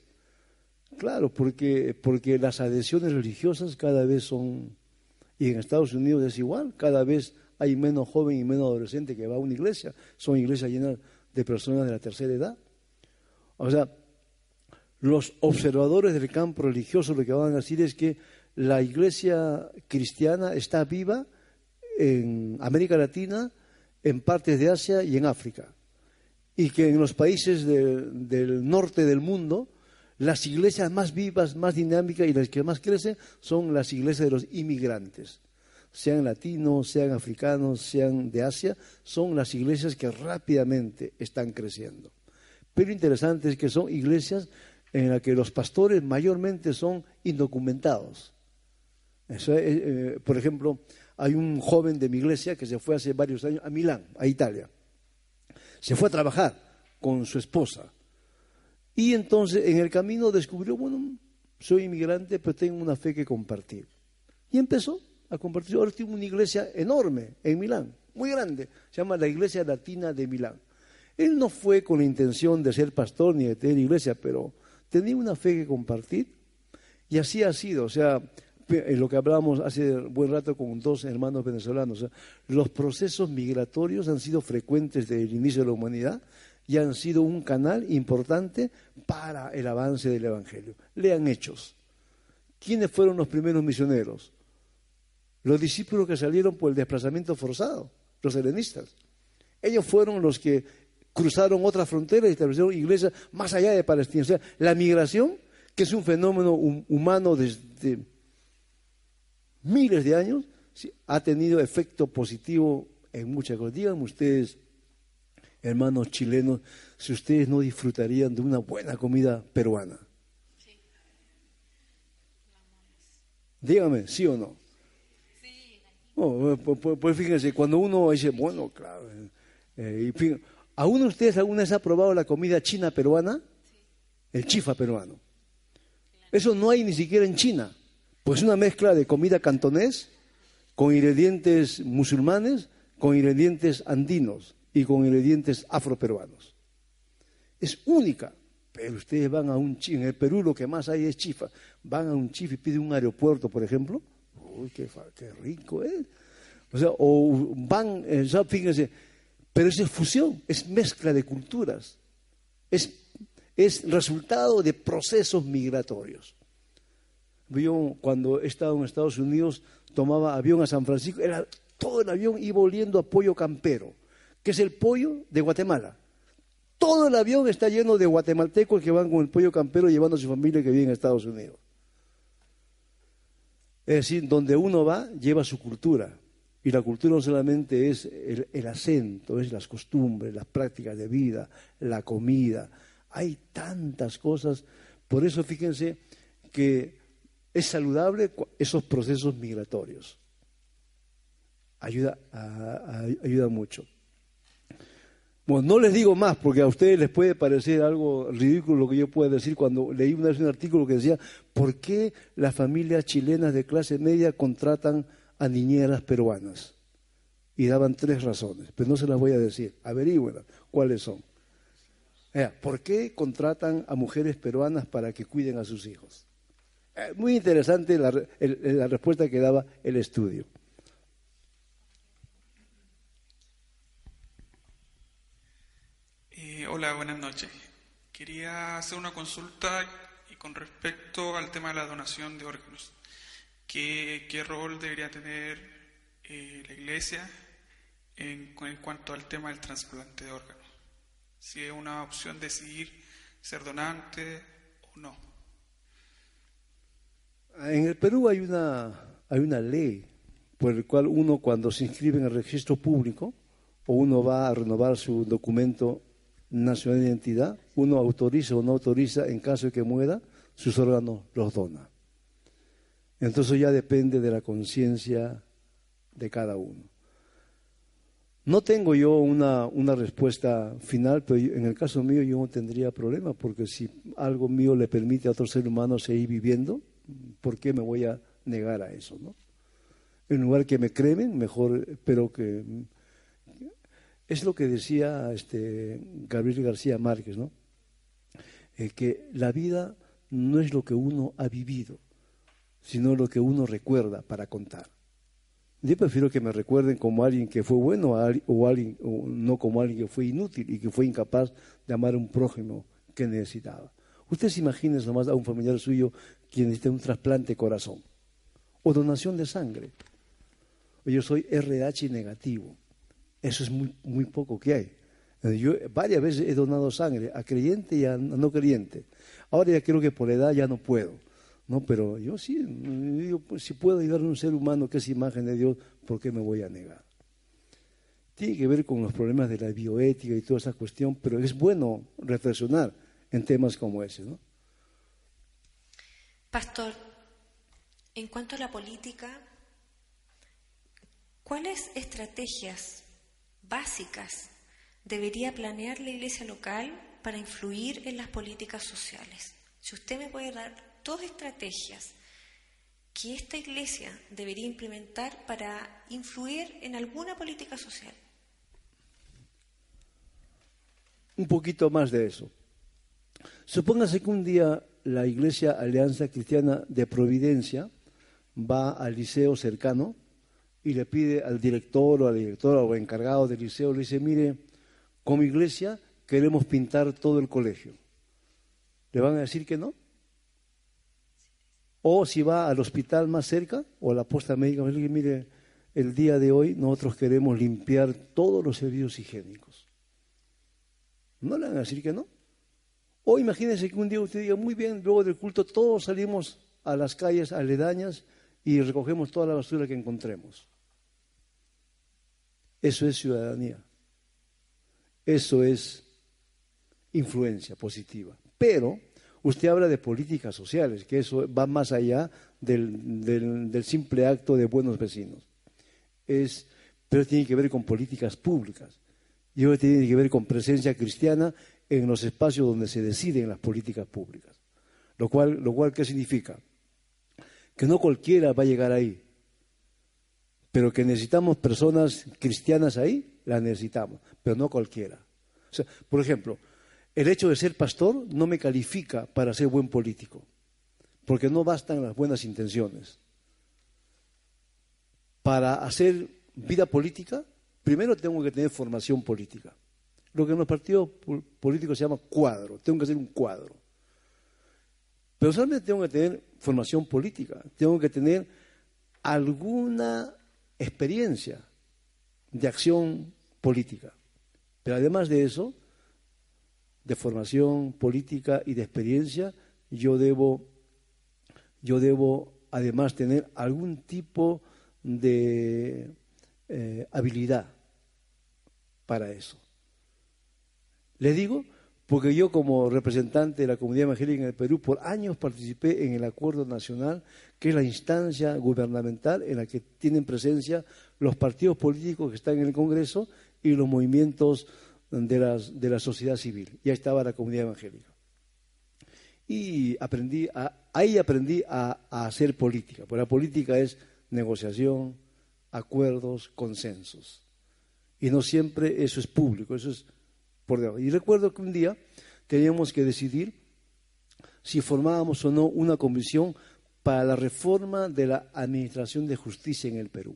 Claro, porque, porque las adhesiones religiosas cada vez son y en Estados Unidos es igual, cada vez hay menos joven y menos adolescente que va a una iglesia, son iglesias llenas de personas de la tercera edad. O sea, los observadores del campo religioso lo que van a decir es que la iglesia cristiana está viva en América Latina, en partes de Asia y en África. Y que en los países del norte del mundo las iglesias más vivas, más dinámicas y las que más crecen son las iglesias de los inmigrantes. Sean latinos, sean africanos, sean de Asia, son las iglesias que rápidamente están creciendo. Pero interesante es que son iglesias en las que los pastores mayormente son indocumentados. Eh, eh, por ejemplo, hay un joven de mi iglesia que se fue hace varios años a Milán, a Italia. Se fue a trabajar con su esposa y entonces en el camino descubrió, bueno, soy inmigrante, pero tengo una fe que compartir. Y empezó a compartir. Ahora tiene una iglesia enorme en Milán, muy grande, se llama la Iglesia Latina de Milán. Él no fue con la intención de ser pastor ni de tener iglesia, pero tenía una fe que compartir y así ha sido. O sea, en lo que hablábamos hace buen rato con dos hermanos venezolanos, los procesos migratorios han sido frecuentes desde el inicio de la humanidad y han sido un canal importante para el avance del Evangelio. Lean hechos. ¿Quiénes fueron los primeros misioneros? Los discípulos que salieron por el desplazamiento forzado, los helenistas. Ellos fueron los que cruzaron otras fronteras y establecieron iglesias más allá de Palestina. O sea, la migración, que es un fenómeno humano desde miles de años, ha tenido efecto positivo en muchas cosas. Díganme ustedes, hermanos chilenos, si ustedes no disfrutarían de una buena comida peruana. Dígame, ¿sí o no? pues, pues, pues, fíjense, cuando uno dice, bueno, claro, eh, y ¿a uno de ustedes alguna vez ha probado la comida china peruana? El chifa peruano. Eso no hay ni siquiera en China. Pues una mezcla de comida cantonés con ingredientes musulmanes, con ingredientes andinos y con ingredientes afroperuanos. Es única, pero ustedes van a un en el Perú lo que más hay es chifa. Van a un chifa y piden un aeropuerto, por ejemplo. Uy, qué, rico ¿eh? O sea, o van, eh, fíjense, pero es fusión, es mezcla de culturas. Es, es resultado de procesos migratorios. Yo cuando he estado en Estados Unidos, tomaba avión a San Francisco, era, todo el avión iba oliendo a pollo campero, que es el pollo de Guatemala. Todo el avión está lleno de guatemaltecos que van con el pollo campero llevando a su familia que vive en Estados Unidos. Es decir, donde uno va, lleva su cultura. Y la cultura no solamente es el, el, acento, es las costumbres, las prácticas de vida, la comida. Hay tantas cosas. Por eso fíjense que es saludable esos procesos migratorios. Ayuda, ayuda mucho. Bueno, no les digo más porque a ustedes les puede parecer algo ridículo lo que yo pueda decir cuando leí una vez un artículo que decía ¿por qué las familias chilenas de clase media contratan a niñeras peruanas? Y daban tres razones, pero no se las voy a decir, averigüen cuáles son. ¿Por qué contratan a mujeres peruanas para que cuiden a sus hijos? Muy interesante la respuesta que daba el estudio. Hola, buenas noches. Quería hacer una consulta y con respecto al tema de la donación de órganos. ¿Qué, rol debería tener eh, la Iglesia en, en, cuanto al tema del trasplante de órganos? Si es una opción decidir ser donante o no. En el Perú hay una, hay una ley por la cual uno cuando se inscribe en el registro público o uno va a renovar su documento nacional de identidad, uno autoriza o no autoriza en caso de que muera, sus órganos los dona. Entonces ya depende de la conciencia de cada uno. No tengo yo una, una, respuesta final, pero en el caso mío yo no tendría problema, porque si algo mío le permite a otro ser humano seguir viviendo, ¿por qué me voy a negar a eso? ¿no? En lugar que me cremen, mejor, pero que... Es lo que decía este Gabriel García Márquez, ¿no? Eh, que la vida no es lo que uno ha vivido, sino lo que uno recuerda para contar. Yo prefiero que me recuerden como alguien que fue bueno o, alguien, o no como alguien que fue inútil y que fue incapaz de amar a un prójimo que necesitaba. Usted se imagina nomás a un familiar suyo quien necesita un trasplante de corazón o donación de sangre. Yo soy RH negativo. Eso es muy, muy poco que hay. Yo varias veces he donado sangre a creyente y a no creyente. Ahora ya creo que por edad ya no puedo. No, pero yo sí, pues, si puedo ayudar a un ser humano que es imagen de Dios, ¿por qué me voy a negar? Tiene que ver con los problemas de la bioética y toda esa cuestión, pero es bueno reflexionar en temas como ese, ¿no? Pastor, en cuanto a la política, ¿cuáles estrategias básicas debería planear la iglesia local para influir en las políticas sociales? Si usted me puede dar dos estrategias que esta iglesia debería implementar para influir en alguna política social. Un poquito más de eso. Supóngase que un día la Iglesia Alianza Cristiana de Providencia va al liceo cercano y le pide al director o al director o encargado del liceo, le dice, mire, como iglesia queremos pintar todo el colegio. ¿Le van a decir que no? O si va al hospital más cerca o a la posta médica, le dice, mire, el día de hoy nosotros queremos limpiar todos los servicios higiénicos. ¿No le van a decir que no? O imagínense que un día usted diga, muy bien, luego del culto todos salimos a las calles aledañas y recogemos toda la basura que encontremos. Eso es ciudadanía. Eso es influencia positiva. Pero usted habla de políticas sociales, que eso va más allá del, simple acto de buenos vecinos. Es, pero tiene que ver con políticas públicas. Y eso tiene que ver con presencia cristiana en los espacios donde se deciden las políticas públicas. Lo cual, lo cual ¿qué significa? Que no cualquiera va a llegar ahí, pero que necesitamos personas cristianas ahí, las necesitamos, pero no cualquiera. Por ejemplo, el hecho de ser pastor no me califica para ser buen político, porque no bastan las buenas intenciones. Para hacer vida política, primero tengo que tener formación política lo que en los partidos políticos se llama cuadro. Tengo que hacer un cuadro. Pero solamente tengo que tener formación política, tengo que tener alguna experiencia de acción política. Pero además de eso, de formación política y de experiencia, yo debo, yo debo además tener algún tipo de eh, habilidad para eso. Le digo porque yo como representante de la comunidad evangélica en el Perú por años participé en el Acuerdo Nacional, que es la instancia gubernamental en la que tienen presencia los partidos políticos que están en el Congreso y los movimientos de, la sociedad civil. Ya estaba la comunidad evangélica. Y aprendí ahí aprendí a, a hacer política, porque la política es negociación, acuerdos, consensos. Y no siempre eso es público, eso es y recuerdo que un día teníamos que decidir si formábamos o no una comisión para la reforma de la administración de justicia en el Perú.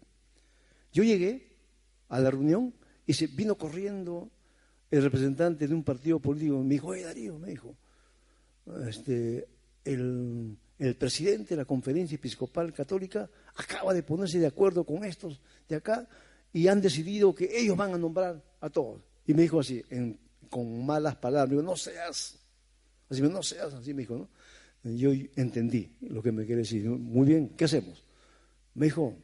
Yo llegué a la reunión y se vino corriendo el representante de un partido político. Me dijo, oye Darío, me dijo, este, el, el presidente de la conferencia episcopal católica acaba de ponerse de acuerdo con estos de acá y han decidido que ellos van a nombrar a todos. Y me dijo así, con malas palabras, me dijo, no seas, así no seas, así me dijo, ¿no? Yo entendí lo que me quiere decir. Muy bien, ¿qué hacemos? Me dijo,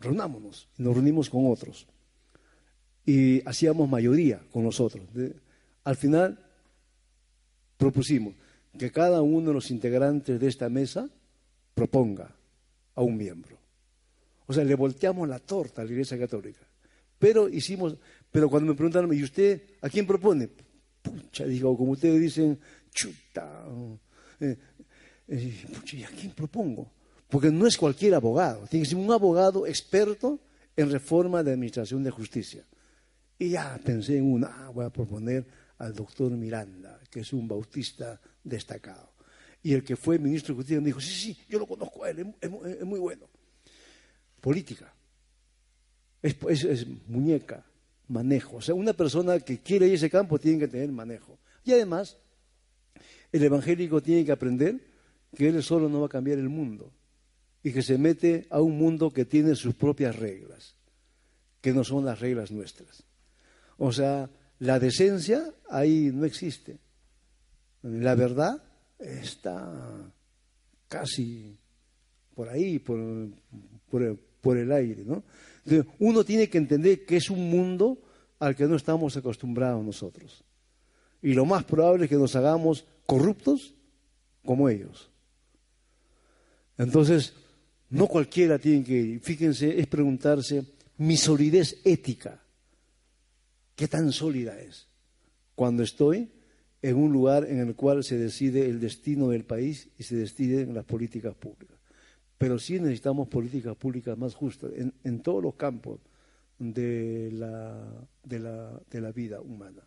reunámonos. Y nos reunimos con otros. Y hacíamos mayoría con nosotros. Al final propusimos que cada uno de los integrantes de esta mesa proponga a un miembro. O sea, le volteamos la torta a la Iglesia Católica. Pero hicimos, pero cuando me preguntaron, ¿y usted a quién propone? Pucha, digo, como ustedes dicen, chuta. Eh, eh, pucha, ¿y a quién propongo? Porque no es cualquier abogado, tiene que ser un abogado experto en reforma de administración de justicia. Y ya pensé en una, ah, voy a proponer al doctor Miranda, que es un bautista destacado. Y el que fue ministro de Justicia me dijo, sí, sí, yo lo conozco a él, es, muy bueno. Política. es muñeca, manejo. O sea, una persona que quiere ir a ese campo tiene que tener manejo. Y además, el evangélico tiene que aprender que él solo no va a cambiar el mundo y que se mete a un mundo que tiene sus propias reglas, que no son las reglas nuestras. O sea, la decencia ahí no existe. La verdad está casi por ahí, por, por el aire, ¿no? Uno tiene que entender que es un mundo al que no estamos acostumbrados nosotros. Y lo más probable es que nos hagamos corruptos como ellos. Entonces, no cualquiera tiene que ir. Fíjense, es preguntarse, mi solidez ética, ¿qué tan sólida es? Cuando estoy en un lugar en el cual se decide el destino del país y se deciden las políticas públicas pero sí necesitamos políticas públicas más justas en, todos los campos de la, de, la, de la vida humana.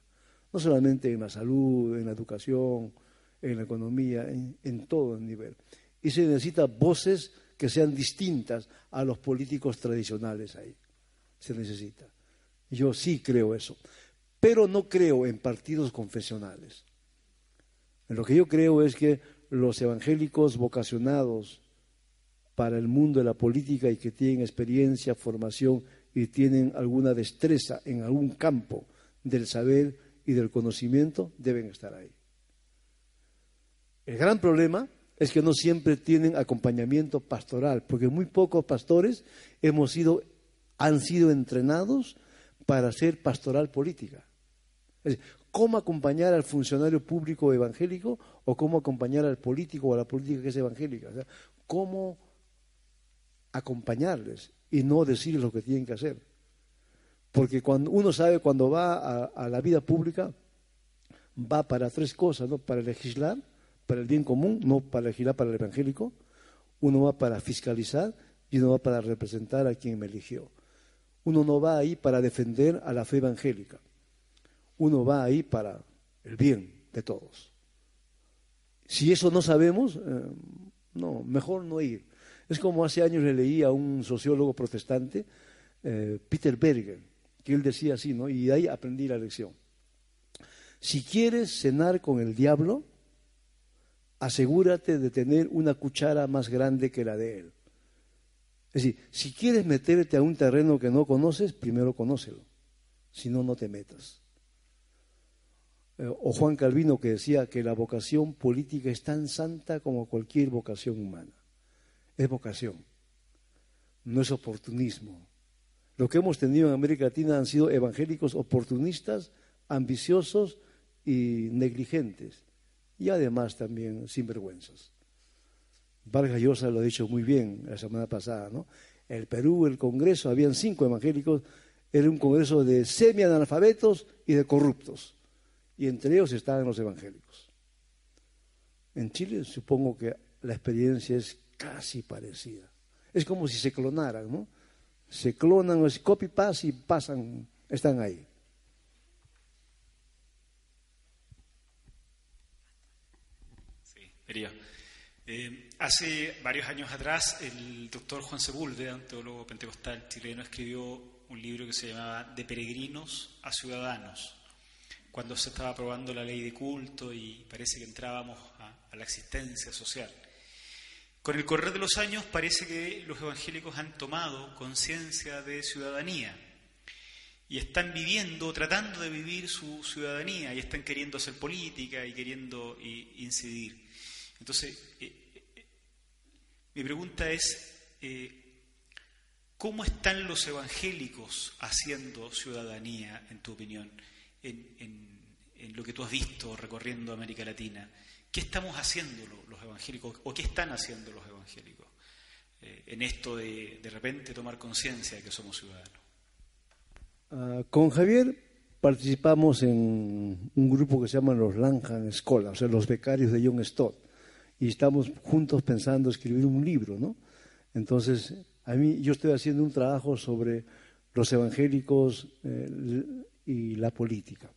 No solamente en la salud, en la educación, en la economía, en, en todo el nivel. Y se necesitan voces que sean distintas a los políticos tradicionales ahí. Se necesita. Yo sí creo eso. Pero no creo en partidos confesionales. Lo que yo creo es que los evangélicos vocacionados para el mundo de la política y que tienen experiencia, formación y tienen alguna destreza en algún campo del saber y del conocimiento, deben estar ahí. El gran problema es que no siempre tienen acompañamiento pastoral, porque muy pocos pastores hemos sido, han sido entrenados para hacer pastoral política. Es decir, ¿Cómo acompañar al funcionario público evangélico o cómo acompañar al político o a la política que es evangélica? ¿Cómo acompañarles y no decirles lo que tienen que hacer. Porque cuando uno sabe cuando va a, la vida pública, va para tres cosas, ¿no? Para legislar, para el bien común, no para legislar para el evangélico. Uno va para fiscalizar y uno va para representar a quien me eligió. Uno no va ahí para defender a la fe evangélica. Uno va ahí para el bien de todos. Si eso no sabemos, eh, no, mejor no ir. Es como hace años le leí a un sociólogo protestante, eh, Peter Berger, que él decía así, ¿no? Y ahí aprendí la lección. Si quieres cenar con el diablo, asegúrate de tener una cuchara más grande que la de él. Es decir, si quieres meterte a un terreno que no conoces, primero conócelo. Si no, no te metas. Eh, o Juan Calvino que decía que la vocación política es tan santa como cualquier vocación humana. Es vocación, no es oportunismo. Lo que hemos tenido en América Latina han sido evangélicos oportunistas, ambiciosos y negligentes, y además también sinvergüenzas. Vargas Llosa lo ha dicho muy bien la semana pasada, ¿no? El Perú, el Congreso, habían cinco evangélicos, era un congreso de semi-analfabetos y de corruptos, y entre ellos estaban los evangélicos. En Chile supongo que la experiencia es casi parecida. Es como si se clonaran, ¿no? Se clonan, es copy-paste y pasan, están ahí. Sí, quería. Eh, hace varios años atrás, el doctor Juan Sepúlveda, teólogo pentecostal chileno, escribió un libro que se llamaba De peregrinos a ciudadanos, cuando se estaba aprobando la ley de culto y parece que entrábamos a, la existencia social. Con el correr de los años parece que los evangélicos han tomado conciencia de ciudadanía y están viviendo, tratando de vivir su ciudadanía y están queriendo hacer política y queriendo incidir. Entonces, eh, eh, mi pregunta es, eh, ¿cómo están los evangélicos haciendo ciudadanía, en tu opinión, en, lo que tú has visto recorriendo América Latina? ¿Qué estamos haciendo los evangélicos o qué están haciendo los evangélicos en esto de de repente tomar conciencia de que somos ciudadanos? Ah, con Javier participamos en un grupo que se llama los Langham Scholar, o sea, los becarios de John Stott y estamos juntos pensando escribir un libro, ¿no? Entonces, a mí yo estoy haciendo un trabajo sobre los evangélicos eh, y la política.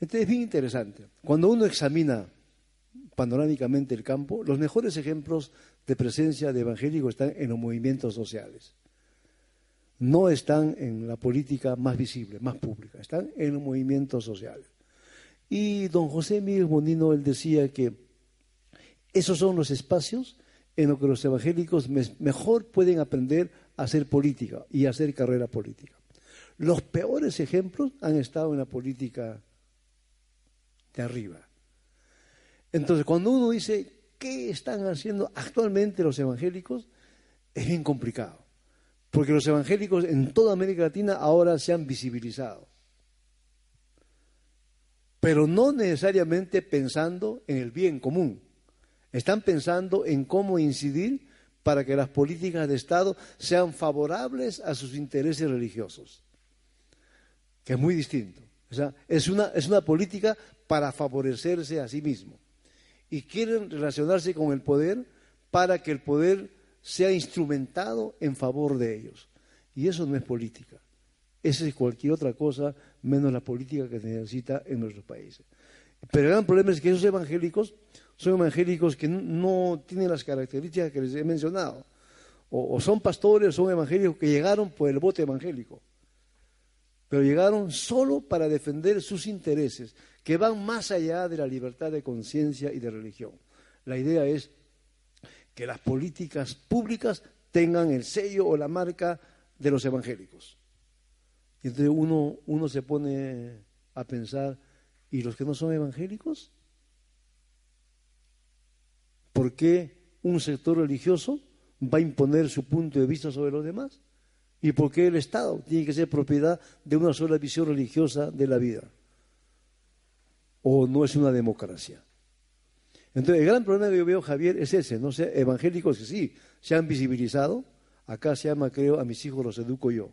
Entonces es bien interesante. Cuando uno examina panorámicamente el campo, los mejores ejemplos de presencia de evangélicos están en los movimientos sociales. No están en la política más visible, más pública, están en los movimientos sociales. Y don José Miguel Bonino, él decía que esos son los espacios en los que los evangélicos mejor pueden aprender a hacer política y a hacer carrera política. Los peores ejemplos han estado en la política de arriba. Entonces, cuando uno dice, ¿qué están haciendo actualmente los evangélicos? Es bien complicado, porque los evangélicos en toda América Latina ahora se han visibilizado, pero no necesariamente pensando en el bien común están pensando en cómo incidir para que las políticas de Estado sean favorables a sus intereses religiosos, que es muy distinto. O sea, es una, es una política para favorecerse a sí mismo. Y quieren relacionarse con el poder para que el poder sea instrumentado en favor de ellos. Y eso no es política. Esa es cualquier otra cosa menos la política que se necesita en nuestros países. Pero el gran problema es que esos evangélicos son evangélicos que no tienen las características que les he mencionado. O, son pastores, o son evangélicos que llegaron por el voto evangélico. Pero llegaron solo para defender sus intereses, que van más allá de la libertad de conciencia y de religión. La idea es que las políticas públicas tengan el sello o la marca de los evangélicos. Y entonces uno, uno se pone a pensar, ¿y los que no son evangélicos? ¿Por qué un sector religioso va a imponer su punto de vista sobre los demás? ¿Y por qué el Estado tiene que ser propiedad de una sola visión religiosa de la vida? ¿O no es una democracia? Entonces, el gran problema que yo veo, Javier, es ese, no sé, evangélicos que sí, se han visibilizado, acá se llama, creo, a mis hijos los educo yo.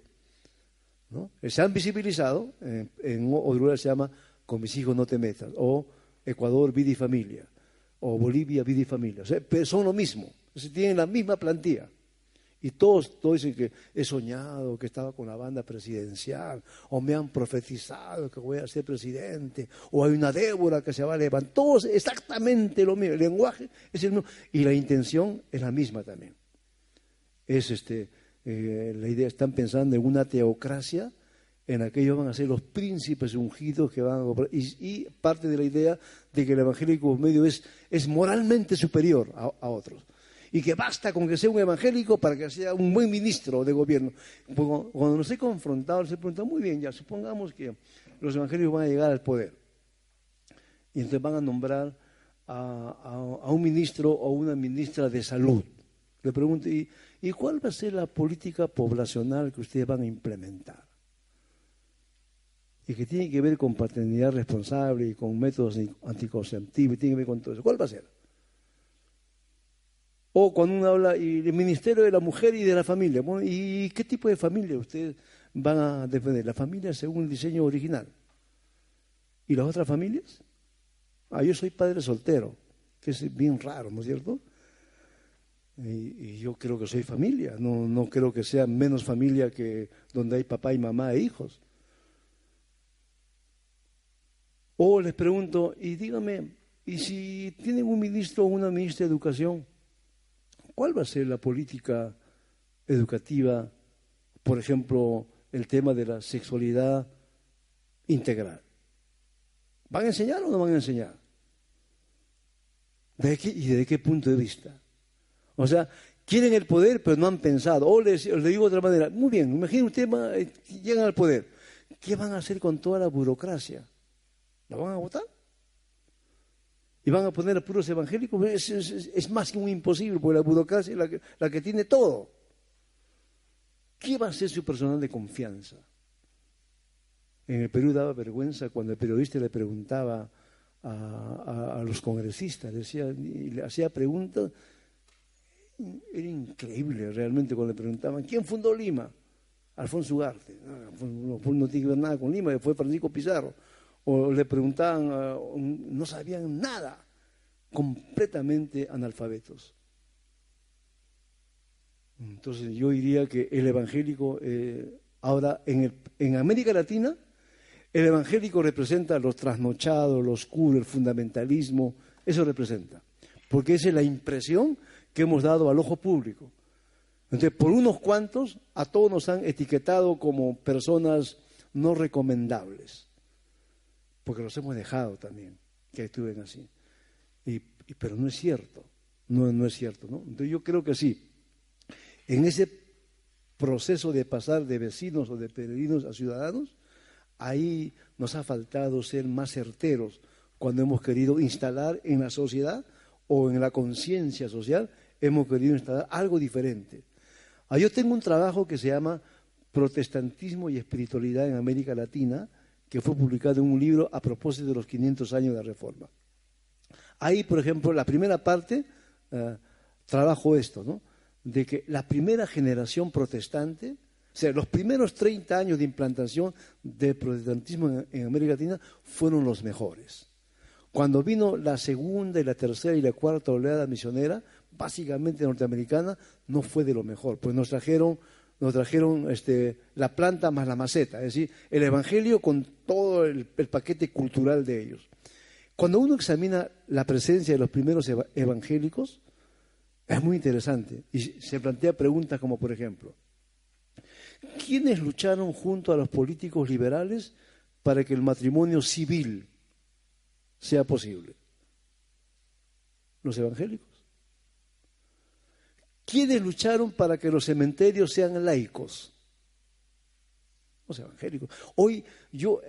¿no? Se han visibilizado, en, en otro se llama, con mis hijos no te metas, o Ecuador, vida y familia o Bolivia, Vida y Familia. pero son lo mismo, tienen la misma plantilla. Y todos, dicen que he soñado que estaba con la banda presidencial, o me han profetizado que voy a ser presidente, o hay una Débora que se va a levantar. Todos exactamente lo mismo. El lenguaje es el mismo. Y la intención es la misma también. Es este, eh, la idea, están pensando en una teocracia en aquellos van a ser los príncipes ungidos que van a y, y parte de la idea de que el evangélico medio es, es moralmente superior a, otros. Y que basta con que sea un evangélico para que sea un buen ministro de gobierno. Cuando nos he confrontado, les he preguntado, muy bien, ya supongamos que los evangélicos van a llegar al poder y entonces van a nombrar a, un ministro o una ministra de salud. Le pregunto, ¿y, ¿y cuál va a ser la política poblacional que ustedes van a implementar? y que tiene que ver con paternidad responsable y con métodos anticonceptivos, tiene que ver con todo eso. ¿Cuál va a ser? O cuando uno habla y el Ministerio de la Mujer y de la Familia. ¿y qué tipo de familia ustedes van a defender? ¿La familia según el diseño original? ¿Y las otras familias? Ah, yo soy padre soltero, que es bien raro, ¿no es cierto? Y, yo creo que soy familia, no, no creo que sea menos familia que donde hay papá y mamá e hijos. O les pregunto, y dígame, ¿y si tienen un ministro o una ministra de educación? ¿Cuál va a ser la política educativa, por ejemplo, el tema de la sexualidad integral? ¿Van a enseñar o no van a enseñar? ¿De ¿Y desde qué punto de vista? O sea, quieren el poder, pero no han pensado. O les, digo de otra manera, muy bien, imaginen ustedes, llegan al poder. ¿Qué van a hacer con toda la burocracia? ¿La van a votar? ¿Y van a poner a puros evangélicos? Es, más que un imposible, porque la burocracia es la que, tiene todo. ¿Qué va a ser su personal de confianza? En el Perú daba vergüenza cuando el periodista le preguntaba a, los congresistas, decía, y le hacía preguntas, era increíble realmente cuando le preguntaban, ¿quién fundó Lima? Alfonso Ugarte. No, no, tiene que ver nada con Lima, fue Francisco Pizarro o le preguntaban, no sabían nada, completamente analfabetos. Entonces yo diría que el evangélico, eh, ahora en, en América Latina, el evangélico representa los trasnochados, lo oscuro, el fundamentalismo, eso representa, porque esa es la impresión que hemos dado al ojo público. Entonces, por unos cuantos, a todos nos han etiquetado como personas no recomendables porque los hemos dejado también, que estuvieran así. Y, pero no es cierto, no, no es cierto. ¿no? Entonces yo creo que sí, en ese proceso de pasar de vecinos o de peregrinos a ciudadanos, ahí nos ha faltado ser más certeros cuando hemos querido instalar en la sociedad o en la conciencia social, hemos querido instalar algo diferente. Ah, yo tengo un trabajo que se llama Protestantismo y Espiritualidad en América Latina, que fue publicado en un libro a propósito de los 500 años de la Reforma. Ahí, por ejemplo, la primera parte eh, trabajo esto, ¿no? De que la primera generación protestante, o sea, los primeros 30 años de implantación del protestantismo en, América Latina fueron los mejores. Cuando vino la segunda y la tercera y la cuarta oleada misionera, básicamente norteamericana, no fue de lo mejor, pues nos trajeron nos trajeron este, la planta más la maceta, es decir, el Evangelio con todo el, paquete cultural de ellos. Cuando uno examina la presencia de los primeros evangélicos, es muy interesante y se plantea preguntas como, por ejemplo, ¿quiénes lucharon junto a los políticos liberales para que el matrimonio civil sea posible? Los evangélicos. ¿Quiénes lucharon para que los cementerios sean laicos? Los evangélicos. Hoy yo,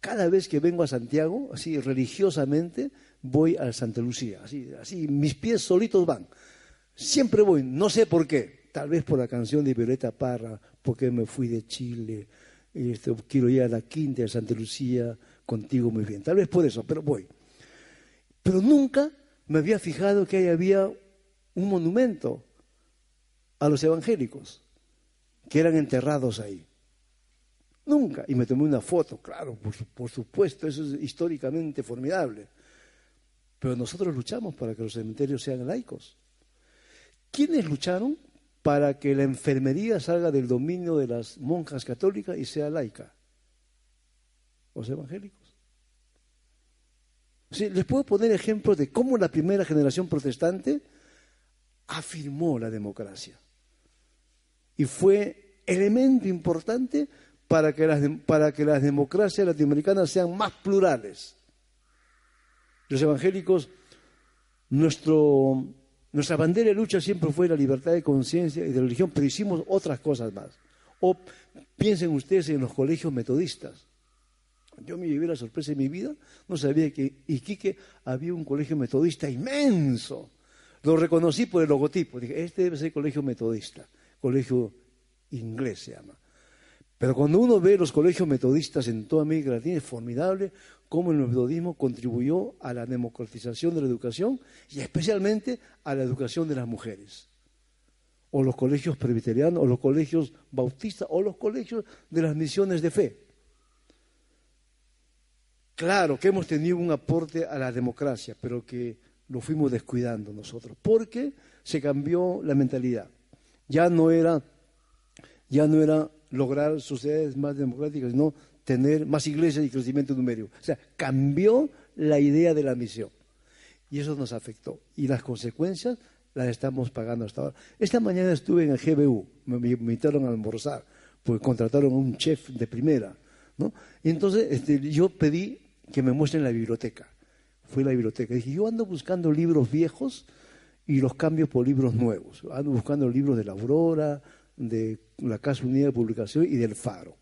cada vez que vengo a Santiago, así religiosamente, voy a Santa Lucía. Así, así, mis pies solitos van. Siempre voy, no sé por qué. Tal vez por la canción de Violeta Parra, porque me fui de Chile, este, quiero ir a la quinta de Santa Lucía contigo muy bien. Tal vez por eso, pero voy. Pero nunca me había fijado que ahí había un monumento a los evangélicos que eran enterrados ahí. Nunca. Y me tomé una foto, claro, por, supuesto, eso es históricamente formidable. Pero nosotros luchamos para que los cementerios sean laicos. ¿Quiénes lucharon para que la enfermería salga del dominio de las monjas católicas y sea laica? Los evangélicos. les puedo poner ejemplos de cómo la primera generación protestante afirmó la democracia y fue elemento importante para que las, para que las democracias latinoamericanas sean más plurales. Los evangélicos, nuestro Nuestra bandera de lucha siempre fue la libertad de conciencia y de religión, pero hicimos otras cosas más. O piensen ustedes en los colegios metodistas. Yo me llevé la sorpresa de mi vida, no sabía que Iquique había un colegio metodista inmenso. Lo reconocí por el logotipo, dije, este debe ser colegio metodista, colegio inglés se llama. Pero cuando uno ve los colegios metodistas en toda América Latina, es formidable cómo el metodismo contribuyó a la democratización de la educación y especialmente a la educación de las mujeres. O los colegios presbiterianos, o los colegios bautistas, o los colegios de las misiones de fe. Claro que hemos tenido un aporte a la democracia, pero que lo fuimos descuidando nosotros, porque se cambió la mentalidad. Ya no era, ya no era lograr sociedades más democráticas, sino tener más iglesias y crecimiento numérico. O sea, cambió la idea de la misión. Y eso nos afectó. Y las consecuencias las estamos pagando hasta ahora. Esta mañana estuve en el GBU, me invitaron a almorzar, porque contrataron a un chef de primera. ¿no? Y entonces este, yo pedí que me muestren la biblioteca. Fui a la biblioteca. Dije, yo ando buscando libros viejos y los cambio por libros nuevos. Ando buscando libros de la Aurora, de la Casa Unida de Publicación y del Faro.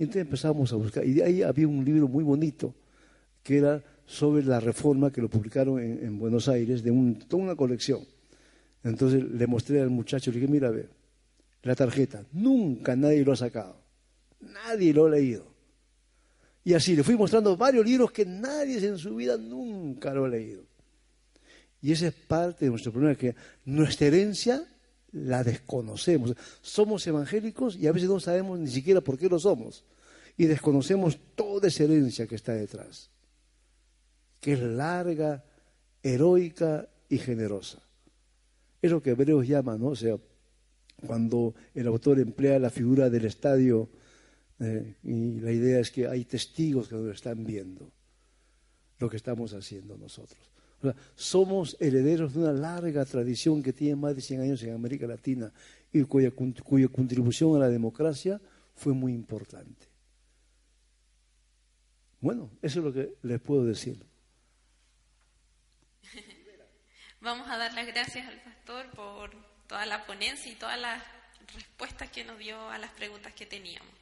Entonces empezamos a buscar. Y de ahí había un libro muy bonito que era sobre la reforma que lo publicaron en, Buenos Aires, de toda una colección. Entonces le mostré al muchacho, le dije, mira, ve, la tarjeta, nunca nadie lo ha sacado, nadie lo ha leído. Y así le fui mostrando varios libros que nadie en su vida nunca lo ha leído. Y esa es parte de nuestro problema, que nuestra herencia la desconocemos. Somos evangélicos y a veces no sabemos ni siquiera por qué lo somos. Y desconocemos toda esa herencia que está detrás, que es larga, heroica y generosa. Es lo que Hebreos llama, ¿no? O sea, cuando el autor emplea la figura del estadio eh, y la idea es que hay testigos que nos están viendo lo que estamos haciendo nosotros. Somos herederos de una larga tradición que tiene más de 100 años en América Latina y cuya, cuya contribución a la democracia fue muy importante. Bueno, eso es lo que les puedo decir. Vamos a dar las gracias al pastor por toda la ponencia y todas las respuestas que nos dio a las preguntas que teníamos.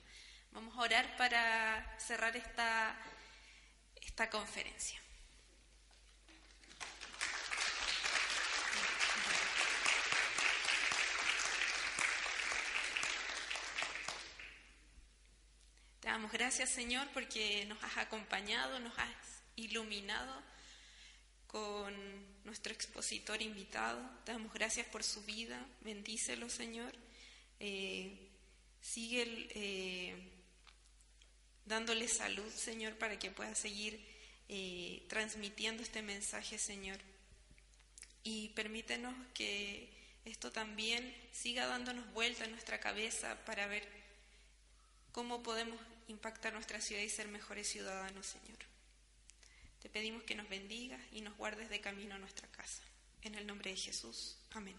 Vamos a orar para cerrar esta, esta conferencia. Te damos gracias, Señor, porque nos has acompañado, nos has iluminado con nuestro expositor invitado. Te damos gracias por su vida. Bendícelo, Señor. Eh, sigue eh, dándole salud, Señor, para que pueda seguir eh, transmitiendo este mensaje, Señor. Y permítenos que esto también siga dándonos vuelta en nuestra cabeza para ver cómo podemos impactar nuestra ciudad y ser mejores ciudadanos, Señor. Te pedimos que nos bendigas y nos guardes de camino a nuestra casa. En el nombre de Jesús. Amén.